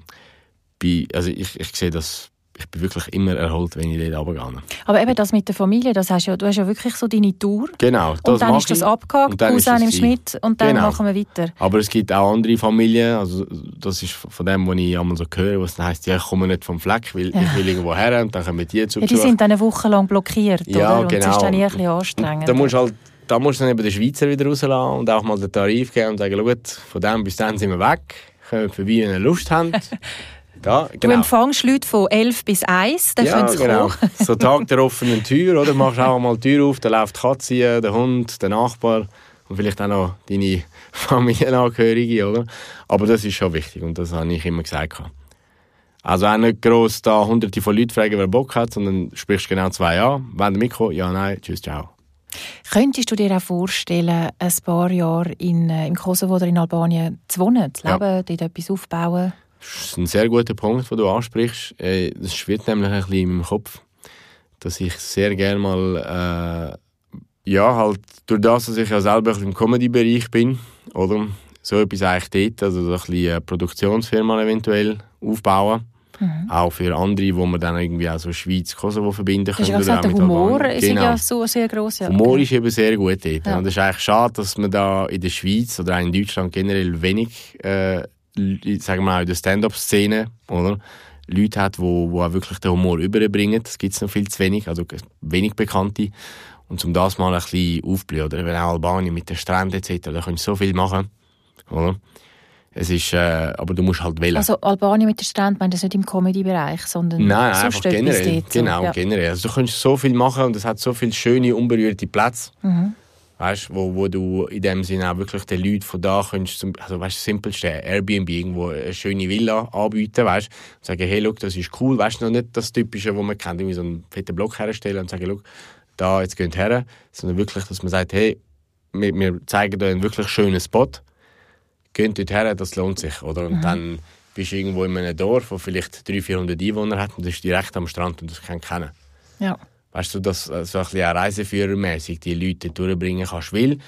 bei, also ich, ich sehe das, ich bin wirklich immer erholt, wenn ich dort runtergehe. Aber eben das mit der Familie, das hast ja, du hast ja wirklich so deine Tour. Genau, das und dann ist das abgehakt, Cousin gewesen. mit und dann Genau. machen wir weiter. Aber es gibt auch andere Familien, also das ist von dem, was ich einmal so höre, was dann heisst, ja, ich komme nicht vom Fleck, weil Ja. ich will irgendwo her und dann kommen die zu Ja, die sind dann eine Woche lang blockiert, Ja, oder? Und das ist genau. dann ein bisschen anstrengend. Da musst du halt, da musst du dann eben den Schweizer wieder rauslassen und auch mal den Tarif geben und sagen, gut, von dem bis dann sind wir weg, kommen vorbei, wenn ihr Lust habt. Du genau. empfängst Leute von 11 bis 1, dann können sie genau. kommen. So Tag der offenen Tür, oder? Machst auch mal die Tür auf, da läuft die Katze, der Hund, der Nachbar und vielleicht auch noch deine Familienangehörige, oder? Aber das ist schon wichtig und das habe ich immer gesagt. Also auch nicht gross da hunderte von Leuten fragen, wer Bock hat, sondern sprichst genau zwei an. Wenn du mitkommst, ja, nein, tschüss, ciao. Könntest du dir auch vorstellen, ein paar Jahre in, äh, im Kosovo oder in Albanien zu wohnen, zu Ja. leben, dort etwas aufbauen? Das ist ein sehr guter Punkt, den du ansprichst. Äh, Das schwirrt nämlich ein bisschen in meinem Kopf, dass ich sehr gerne mal, äh, ja, halt durch das, dass ich ja selber im Comedy-Bereich bin, oder? So etwas eigentlich dort, also so ein bisschen eine Produktionsfirma eventuell aufbauen. Mhm. Auch für andere, wo man dann irgendwie auch so Schweiz, Kosovo verbinden können. oder gesagt, auch der mit Humor Albanien. ist Genau. ja so sehr gross. Ja. Humor ist eben sehr gut dort. Ja. Und es ist eigentlich schade, dass man da in der Schweiz oder auch in Deutschland generell wenig, äh, sagen wir mal, in der Stand-up-Szene, oder? Leute hat, wo, wo auch wirklich den Humor überbringen. Das gibt es noch viel zu wenig, also wenig Bekannte. Und um das mal ein bisschen aufzublühen, oder? Wenn auch Albanien mit den Stränden etc., da kannst du so viel machen, oder? Es ist, äh, aber du musst halt wählen. Also Albanien mit der Strand, meint das nicht im Comedy-Bereich, sondern Nein, sonst einfach generell. dort, so. genau, Ja. generell. Also du kannst so viel machen und es hat so viele schöne, unberührte Plätze. Mhm. Weißt, wo, wo du in dem Sinne auch wirklich den Leuten von da kannst, zum, also weißt, das simpelste Airbnb irgendwo eine schöne Villa anbieten, weißt, und sagen, hey, look, das ist cool, weißt, noch nicht das Typische, wo man kennt, irgendwie so einen fetten Block herstellen und sagen, look, da, jetzt geht her, sondern wirklich, dass man sagt, hey, wir, wir zeigen dir einen wirklich schönen Spot, geht dort her, das lohnt sich, oder? Und dann bist du irgendwo in einem Dorf, wo vielleicht 300, 400 Einwohner hat und das ist direkt am Strand und das kann kennen. Ja. Weißt du, dass äh, so ein bisschen reiseführermäßig die Leute durchbringen kannst, weil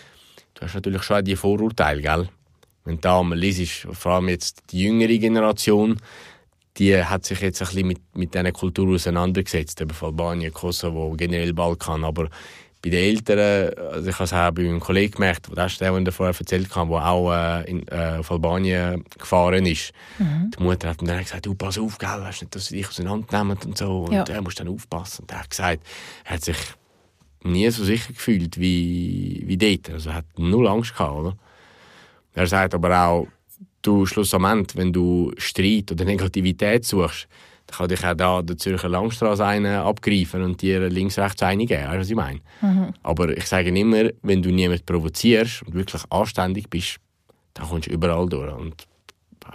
du hast natürlich schon die Vorurteile, gell? Wenn du mal liest, vor allem jetzt die jüngere Generation, die hat sich jetzt ein bisschen mit, mit dieser Kultur auseinandergesetzt, eben von Albanien, Kosovo, generell Balkan, aber bei den Älteren, also ich habe es auch bei meinem Kollegen gemerkt, das der, den ich vorher erzählt habe, der auch äh, in, äh, auf Albanien gefahren ist. Die Mutter hat ihm dann gesagt, du, pass auf, gell, weißt nicht, dass sie dich auseinandernehmen und so, und Ja. er muss dann aufpassen. Und er hat gesagt, er hat sich nie so sicher gefühlt wie, wie dort. Also er hat null Angst gehabt, oder? Er sagt aber auch, du schlussendlich, wenn du Streit oder Negativität suchst, dann kann dich auch da der Zürcher Langstrasse einen abgreifen und dir links, rechts eine geben. Weißt du, was ich meine? Aber ich sage immer, wenn du niemanden provozierst und wirklich anständig bist, da kommst du überall durch. Und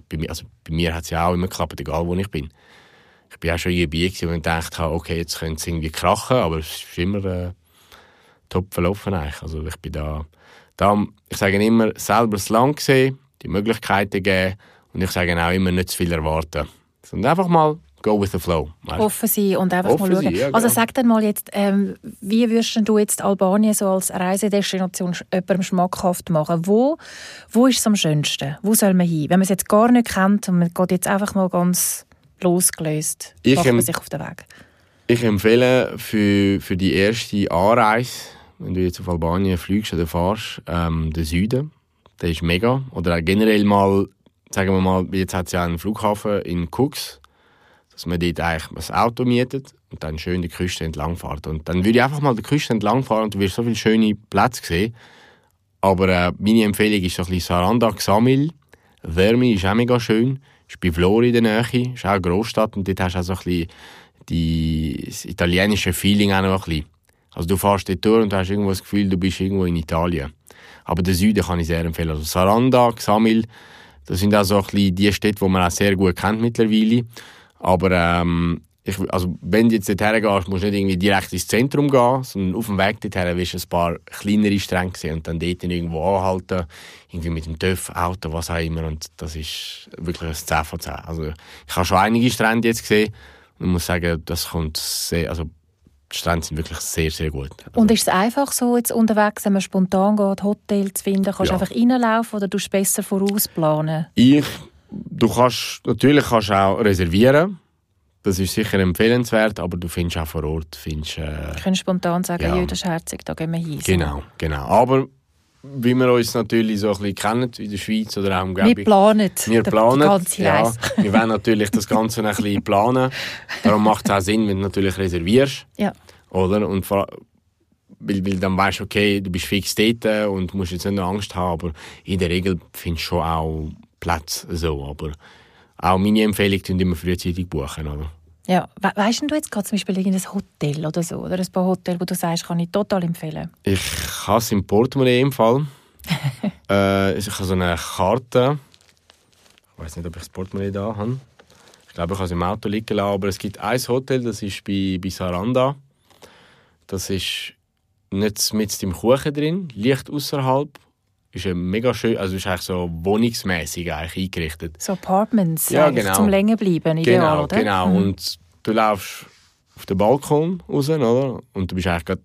bei mir, also bei mir hat es ja auch immer geklappt, egal wo ich bin. Ich bin auch schon in Bier und gedacht habe, okay, jetzt könnte es irgendwie krachen, aber es ist immer äh, top verlaufen eigentlich. Also ich bin da, da, ich sage immer, selber das Land sehen, die Möglichkeiten geben und ich sage auch immer, nicht zu viel erwarten. Sondern einfach mal go with the flow. Weißt? Offen sein und einfach Offen mal schauen. Sein, ja, also genau. sag dann mal jetzt, ähm, wie würdest du jetzt Albanien so als Reisedestination jemandem schmackhaft machen? Wo, wo ist es am schönsten? Wo soll man hin? Wenn man es jetzt gar nicht kennt und man geht jetzt einfach mal ganz losgelöst, Ich, macht man sich auf den Weg. Ich empfehle für, für die erste Anreise, wenn du jetzt auf Albanien fliegst oder fährst, ähm, den Süden. Der ist mega. Oder auch generell mal, sagen wir mal, jetzt hat es ja einen Flughafen in Cooks, dass man dort eigentlich ein Auto mietet und dann schön die Küste entlang fährt. Und dann würde ich einfach mal die Küste entlang fahren und du wirst so viele schöne Plätze sehen. Aber äh, meine Empfehlung ist so ein bisschen Saranda, Xamil. Vermi ist auch mega schön. Ist bei Flori in der Nähe. Ist auch eine Großstadt und dort hast du auch so ein bisschen die, das italienische Feeling auch noch ein bisschen. Also du fährst dort durch und hast irgendwo das Gefühl, du bist irgendwo in Italien. Aber den Süden kann ich sehr empfehlen. Also Saranda, Xamil, das sind auch so ein bisschen die Städte, die man auch sehr gut kennt mittlerweile. Aber ähm, ich, also wenn du jetzt dorthin gehst, musst du nicht irgendwie direkt ins Zentrum gehen, sondern auf dem Weg dorthin wirst du ein paar kleinere Stränge sehen und dann dort irgendwo anhalten, irgendwie mit dem TÜV, Auto, was auch immer. Und das ist wirklich ein 10 von 10. Also ich habe schon einige Strände jetzt gesehen und muss sagen, das kommt sehr, also die Strände sind wirklich sehr, sehr gut. Also, Und ist es einfach so, jetzt unterwegs, wenn man spontan geht, Hotel zu finden, kannst du Ja. einfach reinlaufen oder du besser vorausplanen? Ich, du kannst, natürlich kannst du auch reservieren. Das ist sicher empfehlenswert, aber du findest auch vor Ort, findest, äh, Du kannst spontan sagen, Ja. das ist herzig, da gehen wir hin. Genau, genau. Aber wie wir uns natürlich so ein bisschen kennen in der Schweiz oder auch im Wir planen, wir planen, die ganze ja, Reise. wir wollen natürlich das Ganze ein bisschen planen. Darum macht es auch Sinn, wenn du natürlich reservierst, Ja. oder? Und vor, weil, weil dann weißt du, okay, du bist fix dort und musst jetzt nicht noch Angst haben, aber in der Regel findest du schon auch Platz so, aber auch meine Empfehlung tun immer frühzeitig buchen, oder? Ja. We weißt du jetzt gerade zum Beispiel irgendein Hotel oder so? Oder ein paar Hotels, wo du sagst, kann ich total empfehlen? Ich habe es im Portemonnaie im Fall. äh, ich habe so eine Karte. Ich weiß nicht, ob ich das Portemonnaie da habe. Ich glaube, ich habe es im Auto liegen lassen. Aber es gibt ein Hotel, das ist bei, bei Saranda. Das ist nicht mit im Kuchen drin, leicht außerhalb. Ist ein mega schön, also ist eigentlich so wohnungsmäßig eigentlich eingerichtet. So Apartments Ja, genau. zum länger bleiben, ideal, Genau, oder? genau. Mhm. Und du laufst auf den Balkon raus, oder? Und du bist eigentlich gerade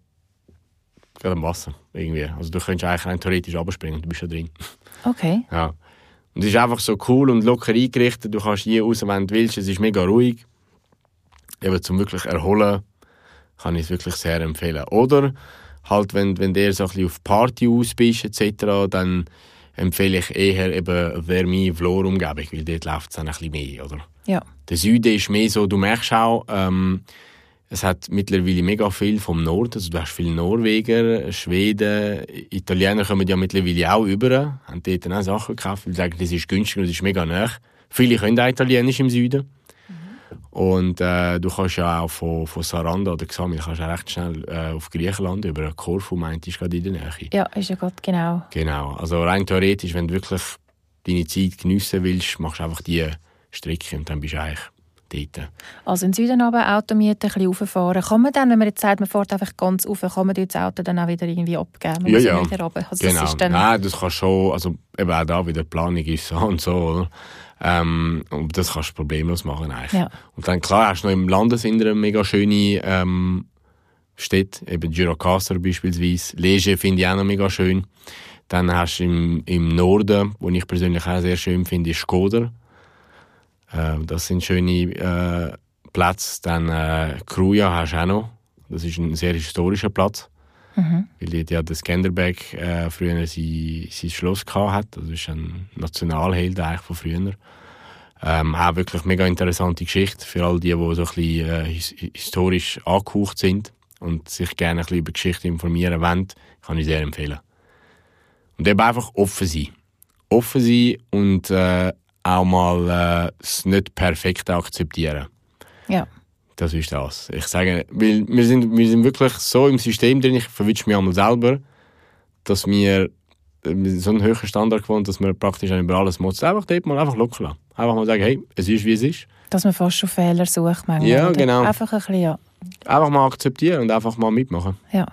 gerade am Wasser, irgendwie. Also du könntest eigentlich rein theoretisch abspringen und du bist schon drin. Okay. Ja. Und es ist einfach so cool und locker eingerichtet. Du kannst hier raus, wenn du willst. Es ist mega ruhig. Eben zum wirklich erholen kann ich es wirklich sehr empfehlen. Oder halt, wenn, wenn du so ein bisschen auf Party aus bist, etc., dann empfehle ich eher eben Vermi, Flor-Umgebung, weil dort läuft es dann ein bisschen mehr, oder? Ja. Der Süden ist mehr so, du merkst auch, ähm, es hat mittlerweile mega viel vom Norden, also du hast viele Norweger, Schweden, Italiener kommen ja mittlerweile auch über, haben dort dann auch Sachen gekauft, weil sie sagen, das ist günstiger das ist mega nah. Viele können auch Italienisch im Süden. Und äh, du kannst ja auch von, von Saranda oder Xamil kannst ja recht schnell äh, auf Griechenland über Korfu, meint ist gerade in der Nähe. Ja, ist ja gerade genau. Genau, also rein theoretisch, wenn du wirklich deine Zeit geniessen willst, machst du einfach die Strecke und dann bist du eigentlich dort. Also in Süden aber Auto mieten, ein bisschen rauffahren. Kann man dann, wenn man jetzt sagt, man fährt einfach ganz rauf, kann man dort das Auto dann auch wieder irgendwie abgeben? Man Ja, ja. Wieder runter. Also genau. das ist dann, Nein, das kannst schon, also eben auch da wieder Planung ist so und so, oder? Ähm, und das kannst du problemlos machen eigentlich. Ja. Und dann klar hast du noch im Landesinneren mega schöne ähm, Städte, eben Girocaster beispielsweise. Lege finde ich auch noch mega schön. Dann hast du im, im Norden, wo ich persönlich auch sehr schön finde, ist Skoder. Äh, das sind schöne äh, Plätze. Dann äh, Kruja hast du auch noch. Das ist ein sehr historischer Platz. Weil dort ja der Skanderbeg äh, früher sein, sein Schloss gehabt hat. Das ist ein Nationalheld eigentlich von früher. Ähm, auch wirklich mega interessante Geschichte für all die, die so ein bisschen äh, his historisch angehaucht sind und sich gerne ein bisschen über Geschichte informieren wollen, kann ich sehr empfehlen. Und eben einfach offen sein. Offen sein und äh, auch mal äh, das nicht Perfekte akzeptieren. ja. Das ist das. Ich sage, weil wir sind, wir sind wirklich so im System drin, ich verwünsche mich einmal selber, dass wir äh, so einen höheren Standard gewohnt, dass man praktisch über alles muss. Einfach dort mal einfach locker lassen. Einfach mal sagen, hey, es ist, wie es ist. Dass man fast schon Fehler sucht manchmal. Ja, genau. Einfach ein bisschen, ja. Einfach mal akzeptieren und einfach mal mitmachen. ja.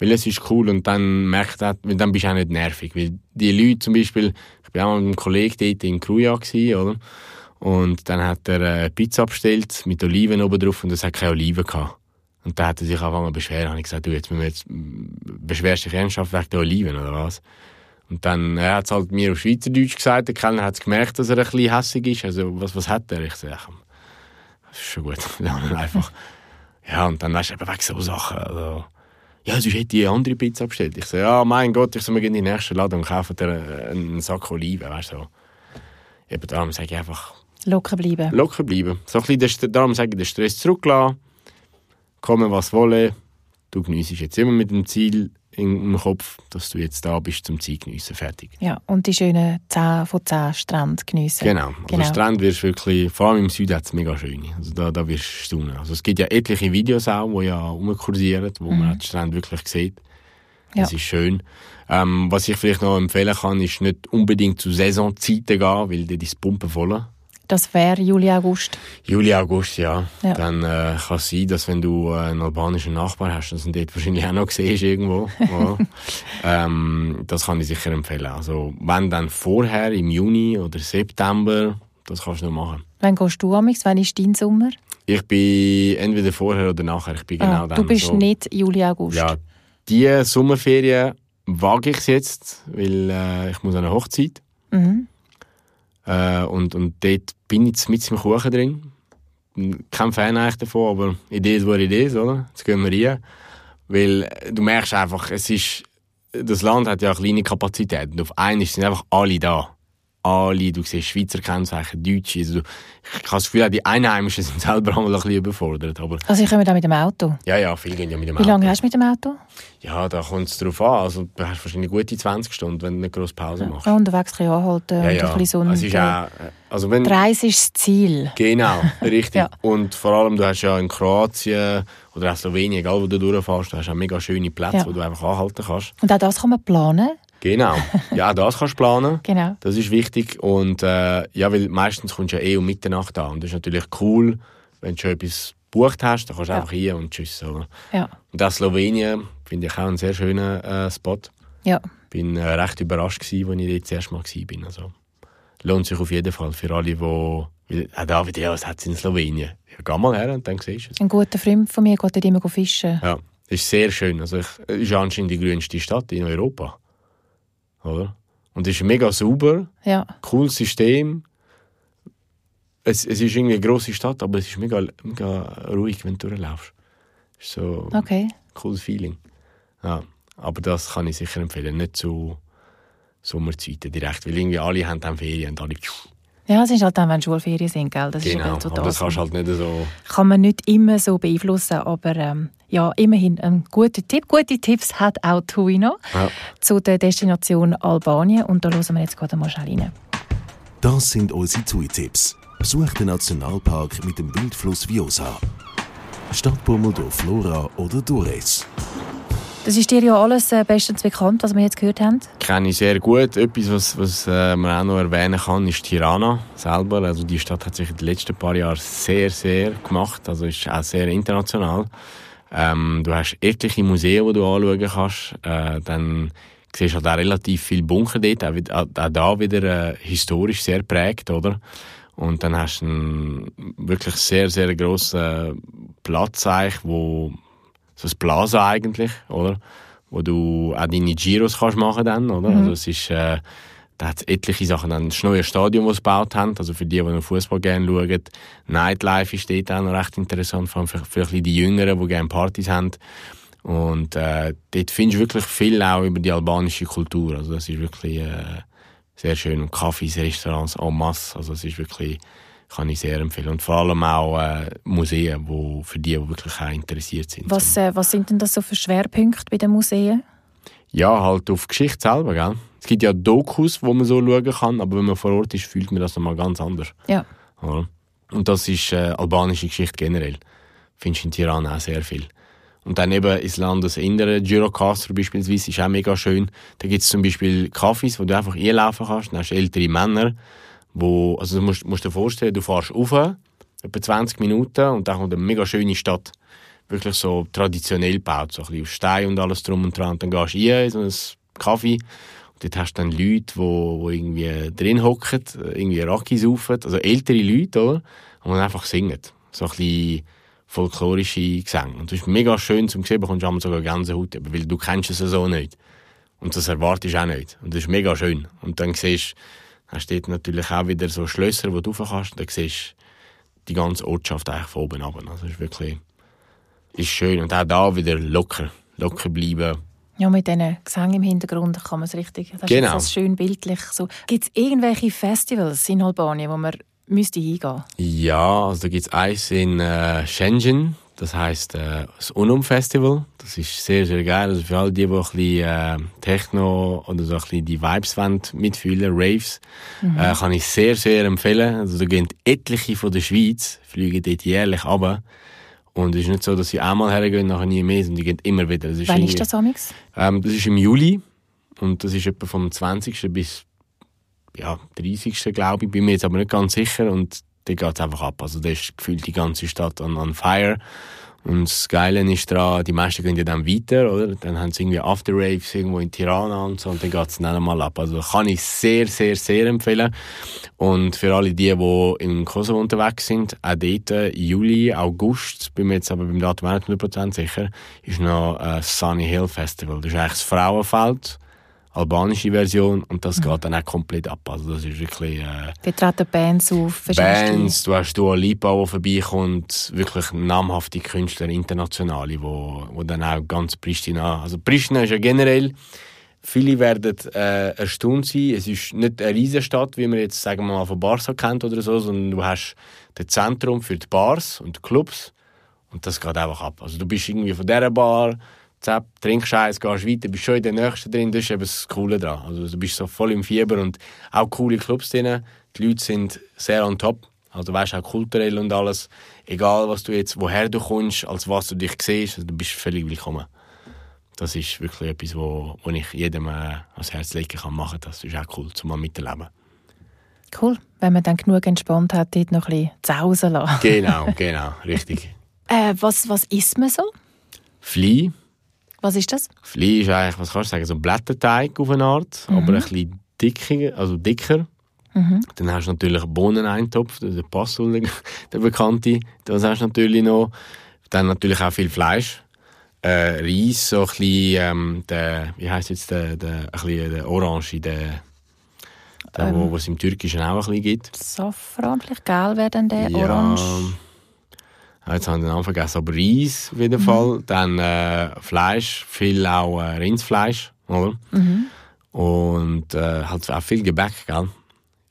Weil es ist cool und dann merkt er, weil dann bist du auch nicht nervig. Weil die Leute zum Beispiel, ich war auch mit einem Kollegen dort in Kruja, oder? Und dann hat er äh, Pizza bestellt mit Oliven oben drauf und es hat keine Oliven gehabt. Und da hat er sich einfach mal beschwert. habe ich gesagt, du, jetzt, wir jetzt mm, beschwerst dich ernsthaft wegen der Oliven, oder was? Und dann, er hat es halt mir auf Schweizerdeutsch gesagt, der Kellner hat gemerkt, dass er ein bisschen hässig ist. Also, was, was hat er? Ich sage, das ist schon gut. Einfach, ja, und dann weißt du eben wegen so Sachen, also, ja, sonst hätte ich eine andere Pizza bestellt. Ich so, ja, mein Gott, ich soll mir gehen in den nächsten Laden und kaufen dir einen Sack Oliven, weißt du. So. Eben darum sage ich einfach, Locker bleiben. locker bleiben. So ein bisschen, darum sage ich, den Stress zurücklassen, kommen was wolle. Du geniessest jetzt immer mit dem Ziel im Kopf, dass du jetzt da bist zum Ziel geniessen. Fertig. Ja, und die schönen 10 von 10 Strände geniessen. Genau. Also Genau. Strand wirst wirklich, vor allem im Süden hat es mega schöne. Also da, da wirst du staunen. Also es gibt ja etliche Videos auch, die ja rumkursieren, wo man auch die Strände wirklich sieht. Das Ja. ist schön. Ähm, was ich vielleicht noch empfehlen kann, ist nicht unbedingt zu Saisonzeiten gehen, weil dann ist das Pumpen voll. Das wäre Juli, August. Juli, August, ja. Ja. Dann äh, kann es sein, dass wenn du äh, einen albanischen Nachbar hast, dass du dort wahrscheinlich auch noch siehst irgendwo. ähm, das kann ich sicher empfehlen. Also wenn dann vorher, im Juni oder September, das kannst du noch machen. Wann gehst du amix? Wann ist dein Sommer? Ich bin entweder vorher oder nachher. Ich bin genau ah, dann du bist so. nicht Juli, August. Ja, die Sommerferien wage ich jetzt, weil äh, ich muss an eine Hochzeit. Mhm. Äh, und, und dort bin ich mit im Kuchen drin. Kein Fan eigentlich davon, aber Idee ist, wo Idee ist, oder? Jetzt gehen wir rein. Weil äh, du merkst einfach, es ist, das Land hat ja eine kleine Kapazität. Und auf einmal sind einfach alle da. Alle, du siehst Schweizer Kennzeichen, Deutsche. Also, du- ich habe das Gefühl, die Einheimischen sind selber einmal ein bisschen überfordert. Aber Also ich komme da mit dem Auto. ja, ja, viele gehen ja mit dem Wie Auto. lange hast du mit dem Auto? Ja, da kommt es drauf an. Also, du hast wahrscheinlich gute 20 Stunden, wenn du nicht grosse Pause machst. Ja, unterwegs ein bisschen anhalten Ja, und ja. ein bisschen Sonne. Es ist auch, also wenn, Die Reise ist das Ziel. Genau, richtig. Ja. Und vor allem, du hast ja in Kroatien oder auch Slowenien, egal wo du durchfährst, du hast auch mega schöne Plätze, wo du einfach anhalten kannst. Und auch das kann man planen. Genau. Ja, das kannst du planen. Genau. Das ist wichtig. Und äh, ja, weil meistens kommst du ja eh um Mitternacht an. Und das ist natürlich cool, wenn du schon etwas gebucht hast, dann kannst du Ja. einfach hier und tschüss. Oder? Ja. Und auch Slowenien finde ich auch einen sehr schönen äh, Spot. Ja. bin äh, recht überrascht gewesen, als ich dort das erste Mal war. Also, lohnt sich auf jeden Fall für alle, die... Weil, auch David, ja, was hat es in Slowenien? Ja, geh mal her und dann siehst du es. Ein guter Freund von mir geht dort immer fischen. Ja, ist sehr schön. Also, ich, es ist anscheinend die grünste Stadt in Europa. Oder? Und es ist mega sauber, Ja. cooles System. Es, es ist irgendwie eine grosse Stadt, aber es ist mega, mega ruhig, wenn du durchlaufst. Ist so Okay. cooles Feeling. Ja, aber das kann ich sicher empfehlen. Nicht zu Sommerzeiten direkt, weil irgendwie alle haben dann Ferien und alle... Ja, es ist halt dann, wenn Schulferien sind, gell? Das ist Genau, eben so aber das kannst du halt nicht so... kann man nicht immer so beeinflussen, aber ähm, ja, immerhin ein guter Tipp. Gute Tipps hat auch Tuino Ja. zu der Destination Albanien und da hören wir jetzt gerade mal schnell rein. Das sind unsere Zui-Tipps. Besucht den Nationalpark mit dem Wildfluss Viosa. Stadtbummel durch Flora oder Dures. Das ist dir ja alles äh, bestens bekannt, was wir jetzt gehört haben. Kenne ich sehr gut. Etwas, was, was äh, man auch noch erwähnen kann, ist Tirana selber. Also die Stadt hat sich in den letzten paar Jahren sehr, sehr gemacht. Also ist auch sehr international. Ähm, du hast etliche Museen, die du anschauen kannst. Äh, dann siehst du halt auch relativ viele Bunker dort. Auch, auch da wieder äh, historisch sehr prägt, oder? Und dann hast du einen wirklich sehr, sehr grossen Platz, eigentlich, wo so ein Plaza eigentlich, oder? Wo du auch deine Giros kannst machen dann, oder? Also es ist, äh, da hat etliche Sachen. Dann das neue Stadion, das sie gebaut haben, also für die, die Fußball gerne schauen. Nightlife ist dort auch noch recht interessant, vor allem für, für die Jüngeren, die gerne Partys haben. Und äh, dort findest du wirklich viel auch über die albanische Kultur. Also das ist wirklich äh, sehr schön. Und Cafés, Restaurants en masse. Also es ist wirklich, kann ich sehr empfehlen. Und vor allem auch äh, Museen, wo für die, die wirklich auch interessiert sind. Was, äh, was sind denn das so für Schwerpunkte bei den Museen? Ja, halt auf Geschichte selber, gell? Es gibt ja Dokus, wo man so schauen kann, aber wenn man vor Ort ist, fühlt man das nochmal ganz anders. Ja. Oder? Und das ist äh, albanische Geschichte generell. Findest du in Tirana auch sehr viel. Und dann eben ins Landesinnere, Girocastro beispielsweise, ist auch mega schön. Da gibt es zum Beispiel Kaffees, wo du einfach einlaufen kannst. Dann hast du ältere Männer, wo, also du musst, musst dir vorstellen, du fährst rauf, etwa 20 Minuten, und dann kommt eine mega schöne Stadt. Wirklich so traditionell gebaut, so ein bisschen aus Stein und alles drum und dran. Und dann gehst du rein in so einen Kaffee, und dort hast du dann Leute, die, die irgendwie drin hocken, irgendwie Raki saufen, also ältere Leute, oder? Und einfach singen. So ein bisschen folklorische Gesänge. Und das ist mega schön zum sehen, bekommst du sogar Gänsehaut, weil du kennst es so nicht. Und das erwartest du auch nicht. Und das ist mega schön. Und dann siehst du, hast dort natürlich auch wieder so Schlösser, wo du rauf kannst, und dann siehst du die ganze Ortschaft eigentlich von oben ab. Also das ist wirklich, ist schön. Und auch da wieder locker, locker bleiben. Ja, mit diesen Gesängen im Hintergrund kann man es richtig, das genau. ist schön bildlich. So. Gibt es irgendwelche Festivals in Albanien, wo man müsste hingehen? Ja, also da gibt es eins in äh, Shenzhen, das heißt äh, das Unum Festival. Das ist sehr, sehr geil. Also für alle die, die ein bisschen äh, Techno oder so ein bisschen die Vibes wollen, mitfühlen, Raves, mhm. äh, kann ich sehr, sehr empfehlen. Also da gehen etliche von der Schweiz, fliegen dort jährlich runter. Und es ist nicht so, dass sie einmal hergehen, nachher nie mehr, sondern die gehen immer wieder. Das ist Wann ist das, Amix? Ähm, das ist im Juli. Und das ist etwa vom 20. bis ja, 30. glaube ich, bin mir jetzt aber nicht ganz sicher und da geht einfach ab. Also da ist gefühlt die ganze Stadt an, an Fire. Und das Geile ist daran, die meisten gehen ja dann weiter, oder? Dann haben sie irgendwie After Raves irgendwo in Tirana und so, und dann geht es dann einmal ab. Also kann ich sehr, sehr, sehr empfehlen. Und für alle die, die im Kosovo unterwegs sind, auch dort, Juli, August, bin mir jetzt aber beim Datum nicht 100% sicher, ist noch ein Sunny Hill Festival. Das ist eigentlich das Frauenfeld albanische Version und das geht dann auch komplett ab. Also das ist wirklich... Äh, Dort treten Bands auf, Bands, du hast Dua Lipa, die vorbeikommt, wirklich namhafte Künstler, internationale, wo, wo dann auch ganz Pristina... Also Pristina ist ja generell... Viele werden äh, erstaunt sein. Es ist nicht eine riesige Stadt, wie man jetzt sagen wir mal von Barca kennt oder so, sondern du hast das Zentrum für die Bars und die Clubs und das geht einfach ab. Also du bist irgendwie von dieser Bar zapp, trinkst eins, gehst weiter, bist schon in der nächsten drin, das ist eben das Coole dran. Also du bist so voll im Fieber und auch coole Clubs drin. Die Leute sind sehr on top. Also weißt auch kulturell und alles. Egal was du jetzt, woher du kommst, als was du dich siehst, also du bist völlig willkommen. Das ist wirklich etwas, wo, wo ich jedem äh, ans Herz legen kann machen. Das ist auch cool, zum mal miterleben. Cool, wenn man dann genug entspannt hat, dort noch ein bisschen zu Hause lassen. Genau, genau, richtig. äh, was, was isst man so? Fly, was ist das? Fly ist eigentlich, was kannst du sagen, so ein Blätterteig auf eine Art, mhm. aber ein bisschen dicker, also dicker. Mhm. Dann hast du natürlich einen Bohneneintopf, der Passul, der bekannte. Das hast du natürlich noch. Dann natürlich auch viel Fleisch. Äh, Reis, so ein bisschen, ähm, der, wie heisst jetzt der, der, ein bisschen der Orange, der, der ähm, wo es im Türkischen auch ein bisschen gibt. Safran, vielleicht gelb wäre dann der, ja, Orange. Jetzt habe ich den Namen vergessen, aber Reis auf jeden mhm. Fall. Dann äh, Fleisch, viel auch äh, Rindsfleisch, oder? Mhm. Und äh, halt auch viel Gebäck, gell?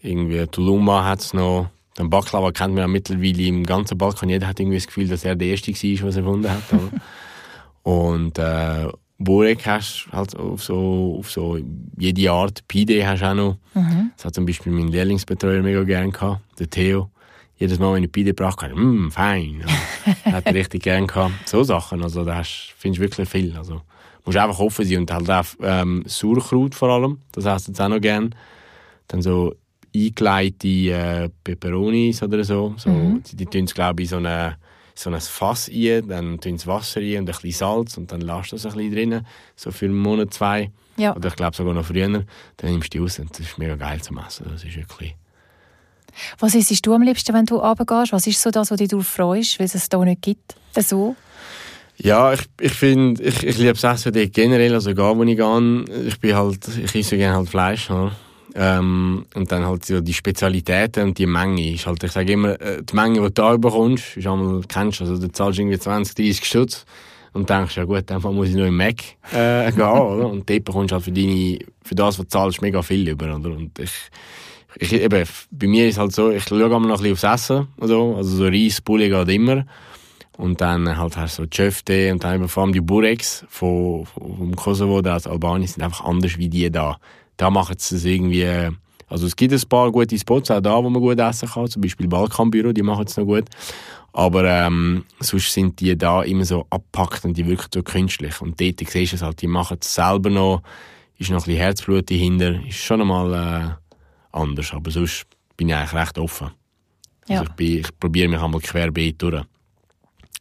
Irgendwie Tulumba hat es noch. Den Baklava kennt man ja mittlerweile im ganzen Balkan. Jeder hat irgendwie das Gefühl, dass er der Erste war, was er erfunden hat. und äh, Burek hast halt auf so, auf so jede Art. Pide hast du auch noch. Mhm. Das hat zum Beispiel mein Lehrlingsbetreuer mega gerne gehabt, der Theo jedes Mal, wenn ich Pide gebracht habe, mmm, fein. hat er richtig gern gehabt. So Sachen, also da findest du wirklich viel. Also musst einfach offen sein und halt auch ähm, Sauerkraut vor allem, das heißt jetzt auch noch gern. Dann so eingeleitete äh, Peperonis oder so. so mhm. Die, die tun es, glaube ich, in so, eine, so ein Fass rein, dann tun sie Wasser rein und ein bisschen Salz und dann lässt du das ein bisschen drinnen, so für einen Monat, zwei. Ja. Oder ich glaube sogar noch früher. Dann nimmst du die raus und das ist mega geil zu essen. Das ist wirklich was isst du am liebsten, wenn du runtergehst? Was ist so das, was dich freust, weil es es hier nicht gibt? So? Ja, ich, ich finde, ich, ich liebe das Essen generell, also egal wo ich gehe, ich bin halt, ich esse gerne halt Fleisch, oder? Ähm, und dann halt so die Spezialitäten und die Menge ist halt, ich sage immer, äh, die Menge, die du da bekommst, ist einmal, kennst du, also du zahlst irgendwie 20, 30 Stutz und denkst, ja gut, dann muss ich noch im Mac äh, gehen, oder? Und dort bekommst du halt für deine, für das, was du zahlst, mega viel über, oder? Und ich, ich, eben, bei mir ist halt so, ich schaue immer noch ein bisschen aufs Essen, also, also so Reis, Bulli geht immer. Und dann halt hast du so Tschöfte und dann eben vor allem die Bureks von, vom Kosovo, da aus Albanien, sind einfach anders wie die da. Da machen sie es irgendwie, also Also es gibt ein paar gute Spots auch da, wo man gut essen kann. Zum Beispiel Balkanbüro, die machen es noch gut. Aber ähm, sonst sind die da immer so abpackt und die wirken so künstlich. Und dort siehst du es halt, die machen es selber noch, ist noch ein bisschen Herzblut dahinter, ist schon einmal äh, anders. Aber sonst bin ich eigentlich recht offen. Ja. Also ich, ich probiere mich einmal querbeet durch.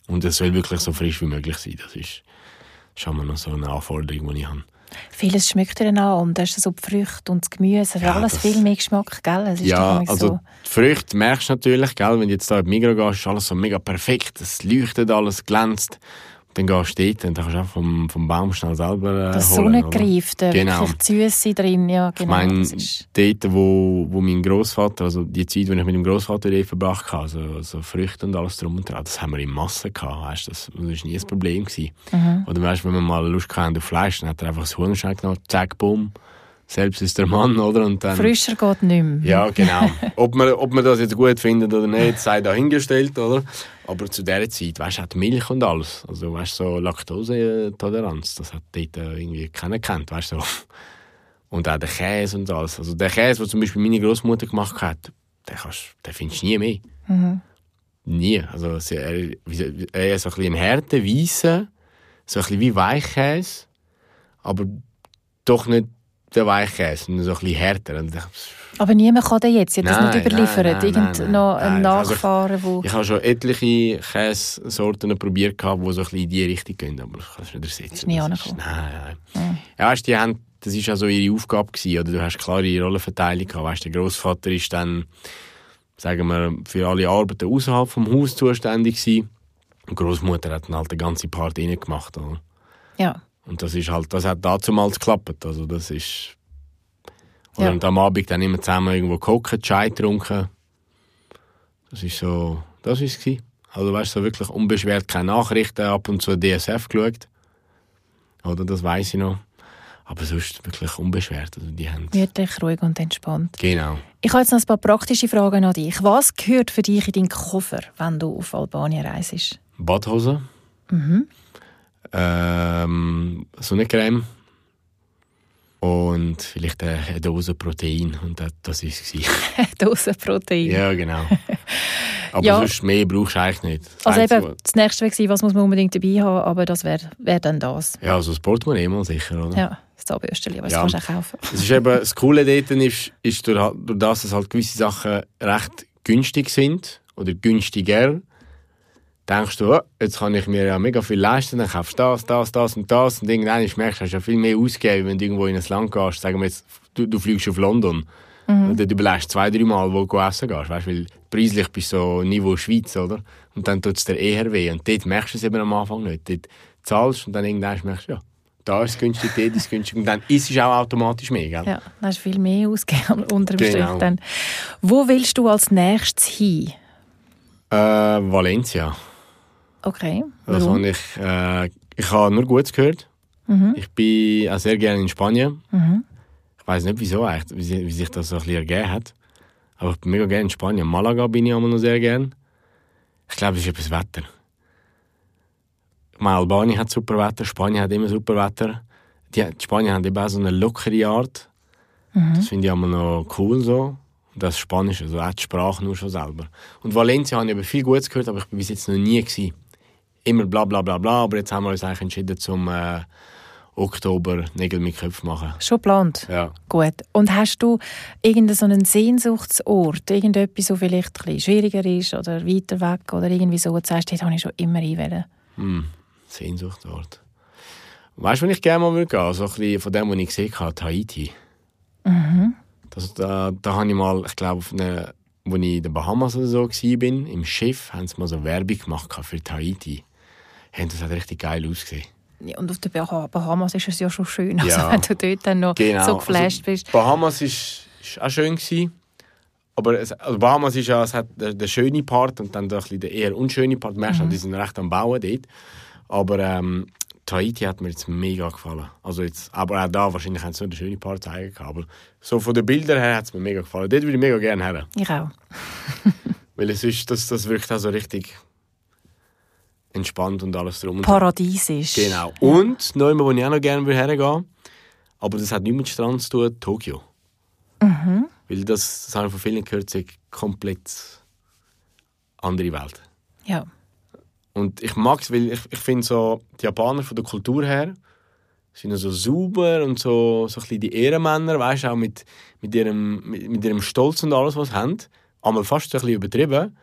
Und es soll wirklich so frisch wie möglich sein. Das ist schon mal noch so eine Anforderung, die ich habe. Vieles schmeckt dir dann an und da ist so die Früchte und das Gemüse, Ja, alles das- viel mehr Geschmack, gell? Es ist Ja, also so. die Früchte merkst du natürlich, gell? wenn du jetzt da in die Migros gehst, ist alles so mega perfekt, es leuchtet alles, glänzt. Dann gehst du dort und dann kannst du auch vom, vom Baum schnell selber äh, Das holen. oder? Sonnengreif, der Genau. wirklich die Süße drin, ja Ich genau. meine, das ist, dort, wo, wo mein Großvater, also die Zeit, die ich mit dem Großvater dort verbracht habe, also, so Früchte und alles drum und dran, das haben wir in Massen gehabt, weißt, das, das war nie ein Problem gewesen. Mhm. Oder weißt, wenn wir mal Lust hatten auf Fleisch, dann hat er einfach das Huhnerschein genommen, zack, bumm, selbst ist der Mann, oder? Und dann, frischer geht nicht mehr. Ja, genau. ob, man, ob man das jetzt gut findet oder nicht, sei dahingestellt, oder? Aber zu dieser Zeit, weißt du, hat Milch und alles. Also, weißt du, so Laktosetoleranz, das hat dort äh, irgendwie keiner gekannt, weißt du. So. Und auch der Käse und alles. Also, der Käse, den zum Beispiel meine Großmutter gemacht hat, den, kannst, den findest du nie mehr. Mhm. Nie. Also, sie- er, er ist so ein bisschen härter, weißer, so ein bisschen wie Weichkäse, aber doch nicht der Weichkäse, so ein bisschen härter. Aber niemand kann den jetzt, hat das Nein, nicht überliefert. nein, nein, Irgend nein, noch ein also- Nachfahren, wo... Ich habe schon etliche Käsesorten probiert, die so ein bisschen in die Richtung gehen, aber ich kann es nicht ersetzen. Ist nie angekommen. Nein, nein. Ja, weißt, die haben, das war ja so ihre Aufgabe, gewesen, oder? Du hast klare Rollenverteilung gehabt. Weißt, der Großvater ist dann, sagen wir, für alle Arbeiten außerhalb vom Haus zuständig gewesen. Und die Großmutter hat dann halt den ganzen Part gemacht, oder? Ja. Und das ist halt, das hat damals geklappt. Also das ist. Ja. und am Abend dann immer zusammen irgendwo gekocht, Chai getrunken. Das ist so, das ist es. Also weißt du, so wirklich unbeschwert keine Nachrichten, ab und zu DSF geschaut. Oder das weiß ich noch. Aber sonst wirklich unbeschwert. Also die haben. Gemütlich, ruhig und entspannt. Genau. Ich habe jetzt noch ein paar praktische Fragen an dich. Was gehört für dich in deinen Koffer, wenn du auf Albanien reist? Badhose. Mhm. Ähm, Sonnencreme. Und vielleicht eine Dose Protein. Und das, das ist es. Dose Protein. Ja, genau. Aber Ja. sonst mehr brauchst du eigentlich nicht. Das Also Einzige, eben, das nächste wäre was muss man unbedingt dabei haben, aber das wäre wär dann das. Ja, also das Portemonnaie mal sicher, oder? Ja, das Zahnbürstchen, aber das Ja. kannst du auch kaufen. Es ist eben, das Coole dort ist, ist durch, durch das, dass halt gewisse Sachen recht günstig sind oder günstiger, denkst du, oh, jetzt kann ich mir ja mega viel leisten, dann kaufst du das, das, das und das und irgendwann merkst du, hast ja viel mehr ausgegeben, wenn du irgendwo in ein Land gehst, sagen wir jetzt, du, du fliegst auf London und dann überlegst du zwei, drei Mal, wo du essen gehst, weißt, weil preislich bist du so Niveau Schweiz, oder? Und dann tut es dir eher weh und dort merkst du es eben am Anfang nicht. Dort zahlst und dann irgendwann merkst du, ja, da ist es günstig, dort ist es günstig und dann ist es auch automatisch mehr, gell? Ja, dann hast du viel mehr ausgegeben unter dem Genau. Strich dann. Wo willst du als nächstes hin? Äh, Valencia. Okay, Das warum? ich, äh, ich habe nur Gutes gehört. Ich bin auch sehr gerne in Spanien. Mhm. Ich weiß nicht wieso eigentlich, wie, wie sich das so ein bisschen ergeben hat. Aber ich bin mega gerne in Spanien. Malaga bin ich immer noch sehr gerne. Ich glaube, es ist etwas Wetter. Meine, Albanien hat super Wetter, Spanien hat immer super Wetter. Die, die Spanier haben eben auch so eine lockere Art. Das finde ich immer noch cool so. Und das Spanisch, also auch die Sprache nur schon selber. Und Valencia habe ich eben viel Gutes gehört, aber ich bin bis jetzt noch nie gewesen. Immer bla bla bla bla, aber jetzt haben wir uns eigentlich entschieden, zum äh, Oktober Nägel mit Köpfen machen. Schon geplant? Ja. Gut. Und hast du irgendeinen so einen Sehnsuchtsort, irgendetwas, so vielleicht ein bisschen schwieriger ist oder weiter weg oder irgendwie so, wo du sagst, dort habe ich schon immer einwählen. Hm, Sehnsuchtort. Weißt du, wenn ich gerne mal würde gehen? So ein bisschen von dem, was ich gesehen habe, Tahiti. Das, da, da habe ich mal, ich glaube, auf einer, wo ich in den Bahamas oder so war, im Schiff, haben sie mal so Werbung gemacht für Tahiti. Hey, das hat richtig geil ausgesehen. Ja, Und auf den Bah- Bahamas ist es ja schon schön, also Ja. wenn du dort dann noch Genau. so geflasht also, bist. Bahamas ist, ist auch schön gewesen. Aber es, also Bahamas ist ja, es hat der, der schöne Part und dann bisschen der eher unschöne Part. Merkst, Mhm. die sind recht am Bauen dort. Aber ähm, Tahiti hat mir jetzt mega gefallen. Also jetzt, aber auch da, wahrscheinlich haben sie nur den schönen Part zeigen. Aber so von den Bildern her hat es mir mega gefallen. Dort würde ich mega gerne her. Ich auch. Weil es ist, das, das wirkt auch so richtig entspannt und alles drum. Paradiesisch. Genau. Und noch immer, wo ich auch noch gerne hergehen würde, aber das hat nichts mit Strand zu tun, Tokio. Weil Weil das, das habe ich von vielen gehört, ist komplett andere Welt. Ja. Und ich mag es, weil ich, ich finde so, die Japaner von der Kultur her sind so sauber und so, so ein bisschen die Ehrenmänner, weißt du, auch mit, mit, ihrem, mit, mit ihrem Stolz und alles, was sie haben. Einmal fast so ein bisschen übertrieben.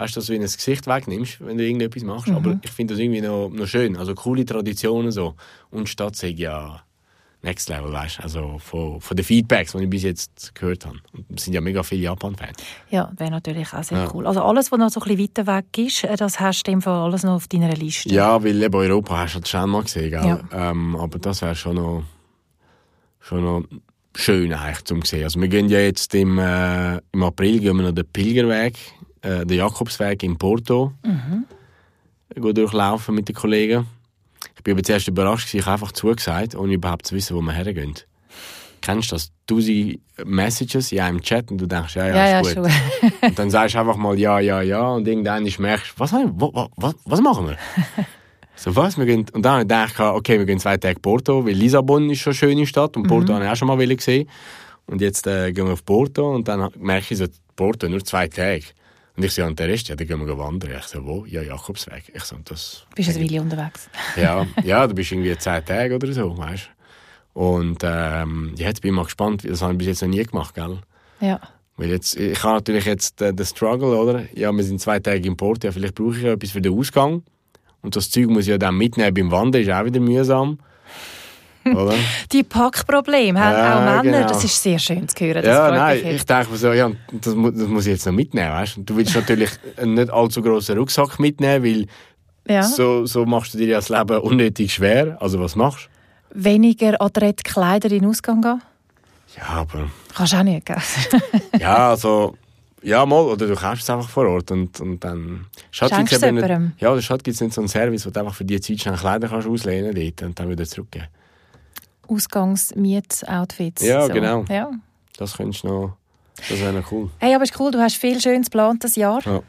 Hast du das, wenn du das Gesicht wegnimmst, wenn du irgendetwas machst. Mhm. Aber ich finde das irgendwie noch, noch schön. Also coole Traditionen so. Und Stadt sagt ja Next Level, weißt du. Also von, von den Feedbacks, die ich bis jetzt gehört habe. Und es sind ja mega viele Japan-Fans. Ja, wäre natürlich auch sehr Ja. cool. Also alles, was noch so ein bisschen weiter weg ist, äh, das hast du im Fall alles noch auf deiner Liste. Ja, weil eben Europa hast du halt schon mal gesehen, gell? Ja. Ähm, aber das wäre schon noch, schon noch schön eigentlich zum sehen. Also wir gehen ja jetzt im, äh, im April gehen wir noch den Pilgerweg, äh, den Jakobsweg in Porto, Mhm. durchlaufen mit den Kollegen. Ich bin aber zuerst überrascht, gewesen, ich habe einfach zugesagt, ohne überhaupt zu wissen, wo wir hergehen. Kennst du das? Tausend Messages in einem Chat und du denkst, ja, ja, ja, ja, ist gut. schon. Und dann sagst du einfach mal ja, ja, ja und irgendwann merkst du, was, haben wir- wa- wa- was machen wir? so was? Wir gehen, und dann habe ich okay, wir gehen zwei Tage Porto, weil Lissabon ist schon eine schöne Stadt und Porto habe ich auch schon mal gesehen. Und jetzt äh, gehen wir auf Porto und dann merke ich so, Porto nur zwei Tage. Und ich so, und der Rest, ja, dann gehen wir wandern. Ich so, wo? Ja, Jakobsweg. Ich so, das... Bist du eine Weile unterwegs? Ja, ja, du bist irgendwie zehn Tage oder so, weißt. Und ähm, ja, jetzt bin ich mal gespannt, das habe ich bis jetzt noch nie gemacht, gell? Ja. Weil jetzt, ich habe natürlich jetzt äh, den Struggle, oder? Ja, wir sind zwei Tage im Port, ja, vielleicht brauche ich ja etwas für den Ausgang. Und das Zeug muss ich ja dann mitnehmen beim Wandern, ist auch wieder mühsam. Oder? Die Packprobleme haben Ja, auch Männer. genau. Das ist sehr schön zu hören. Das ja, nein, ich denke mir so, ja, das, mu- das muss ich jetzt noch mitnehmen, weißt du? Und Du willst natürlich einen nicht allzu grossen Rucksack mitnehmen, weil ja. so, so machst du dir ja das Leben unnötig schwer. Also was machst Weniger adrett Kleider in den Ausgang gehen? du? Ja, aber... Kannst du auch nicht, gell? Ja, also... Ja, mal, oder du kaufst es einfach vor Ort und, und dann... Statt Schenkst du nicht, jemandem? Ja, oder gibt es nicht so einen Service, wo du einfach für die Zeit schnell Kleider kannst auslehnen dort und dann wieder zurückgeben. Ausgangs-Miet-Outfits. Ja, genau. Ja. Das könntest du noch... Das wäre noch cool. Hey, aber ist cool, du hast viel Schönes geplant das Jahr. Ja.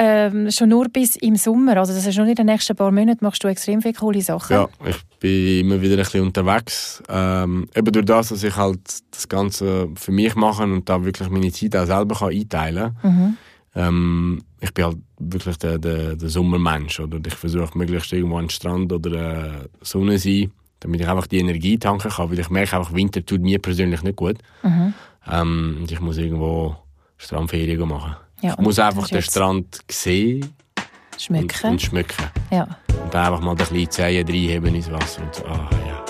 Ähm, schon nur bis im Sommer, also das ist schon in den nächsten paar Monaten, machst du extrem viele coole Sachen. Ja, ich bin immer wieder ein bisschen unterwegs. Ähm, eben durch das, dass ich halt das Ganze für mich mache und da wirklich meine Zeit auch selber kann einteilen kann. Mhm. Ähm, ich bin halt wirklich der, der, der Sommermensch. Oder ich versuche möglichst irgendwo an den Strand oder äh, Sonne zu sein, damit ich einfach die Energie tanken kann. Weil ich merke einfach, Winter tut mir persönlich nicht gut. Mhm. Ähm, und ich muss irgendwo Strandferien machen. Ja, ich muss einfach den Strand sehen und, Schmücken. und schmücken. ja. Und dann einfach mal den kleinen Zehen reinheben ins Wasser. Und so, ah, ja.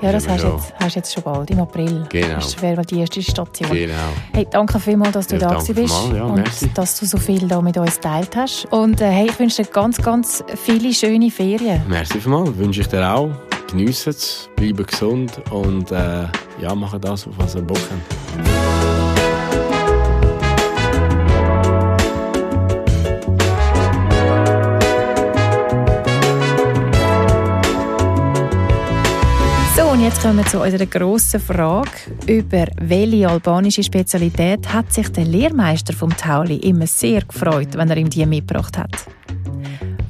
ja, das hast du jetzt, hast jetzt schon bald, im April. Genau. Das wäre die erste Station. Genau. Hey, danke vielmals, dass du Ja, da danke bist vielmals. Ja, und merci. dass du so viel da mit uns geteilt hast. Und äh, hey, ich wünsche dir ganz, ganz viele schöne Ferien. Merci vielmals. Wünsche ich dir auch. Geniessen es, bleiben gesund und äh, ja, machen das, auf was ihr Bock habt. So, und jetzt kommen wir zu unserer grossen Frage. Über welche albanische Spezialität hat sich der Lehrmeister vom Tauli immer sehr gefreut, wenn er ihm die mitgebracht hat?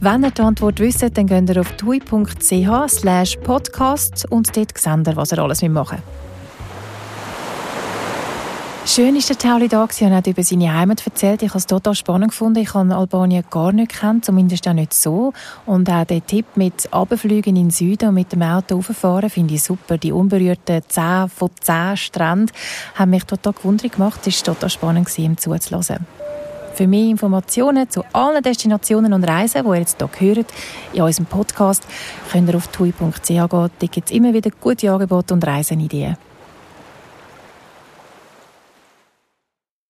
Wenn ihr die Antwort wisst, dann geht ihr auf tui.ch podcast und dort seht ihr, was ihr alles machen Schön ist der Tauli da gewesen und hat über seine Heimat erzählt. Ich habe es total spannend gefunden. Ich habe Albanien gar nicht gekannt, zumindest auch nicht so. Und auch der Tipp mit Abflügen in den Süden und mit dem Auto rauffahren finde ich super. Die unberührten 10 von 10 Stränden haben mich total gewundert gemacht. Es war total spannend, ihm zuzuhören. Für mehr Informationen zu allen Destinationen und Reisen, die ihr jetzt hier hört, in unserem Podcast, könnt ihr auf tui.ch gehen. Da gibt es immer wieder gute Angebote und Reisenideen.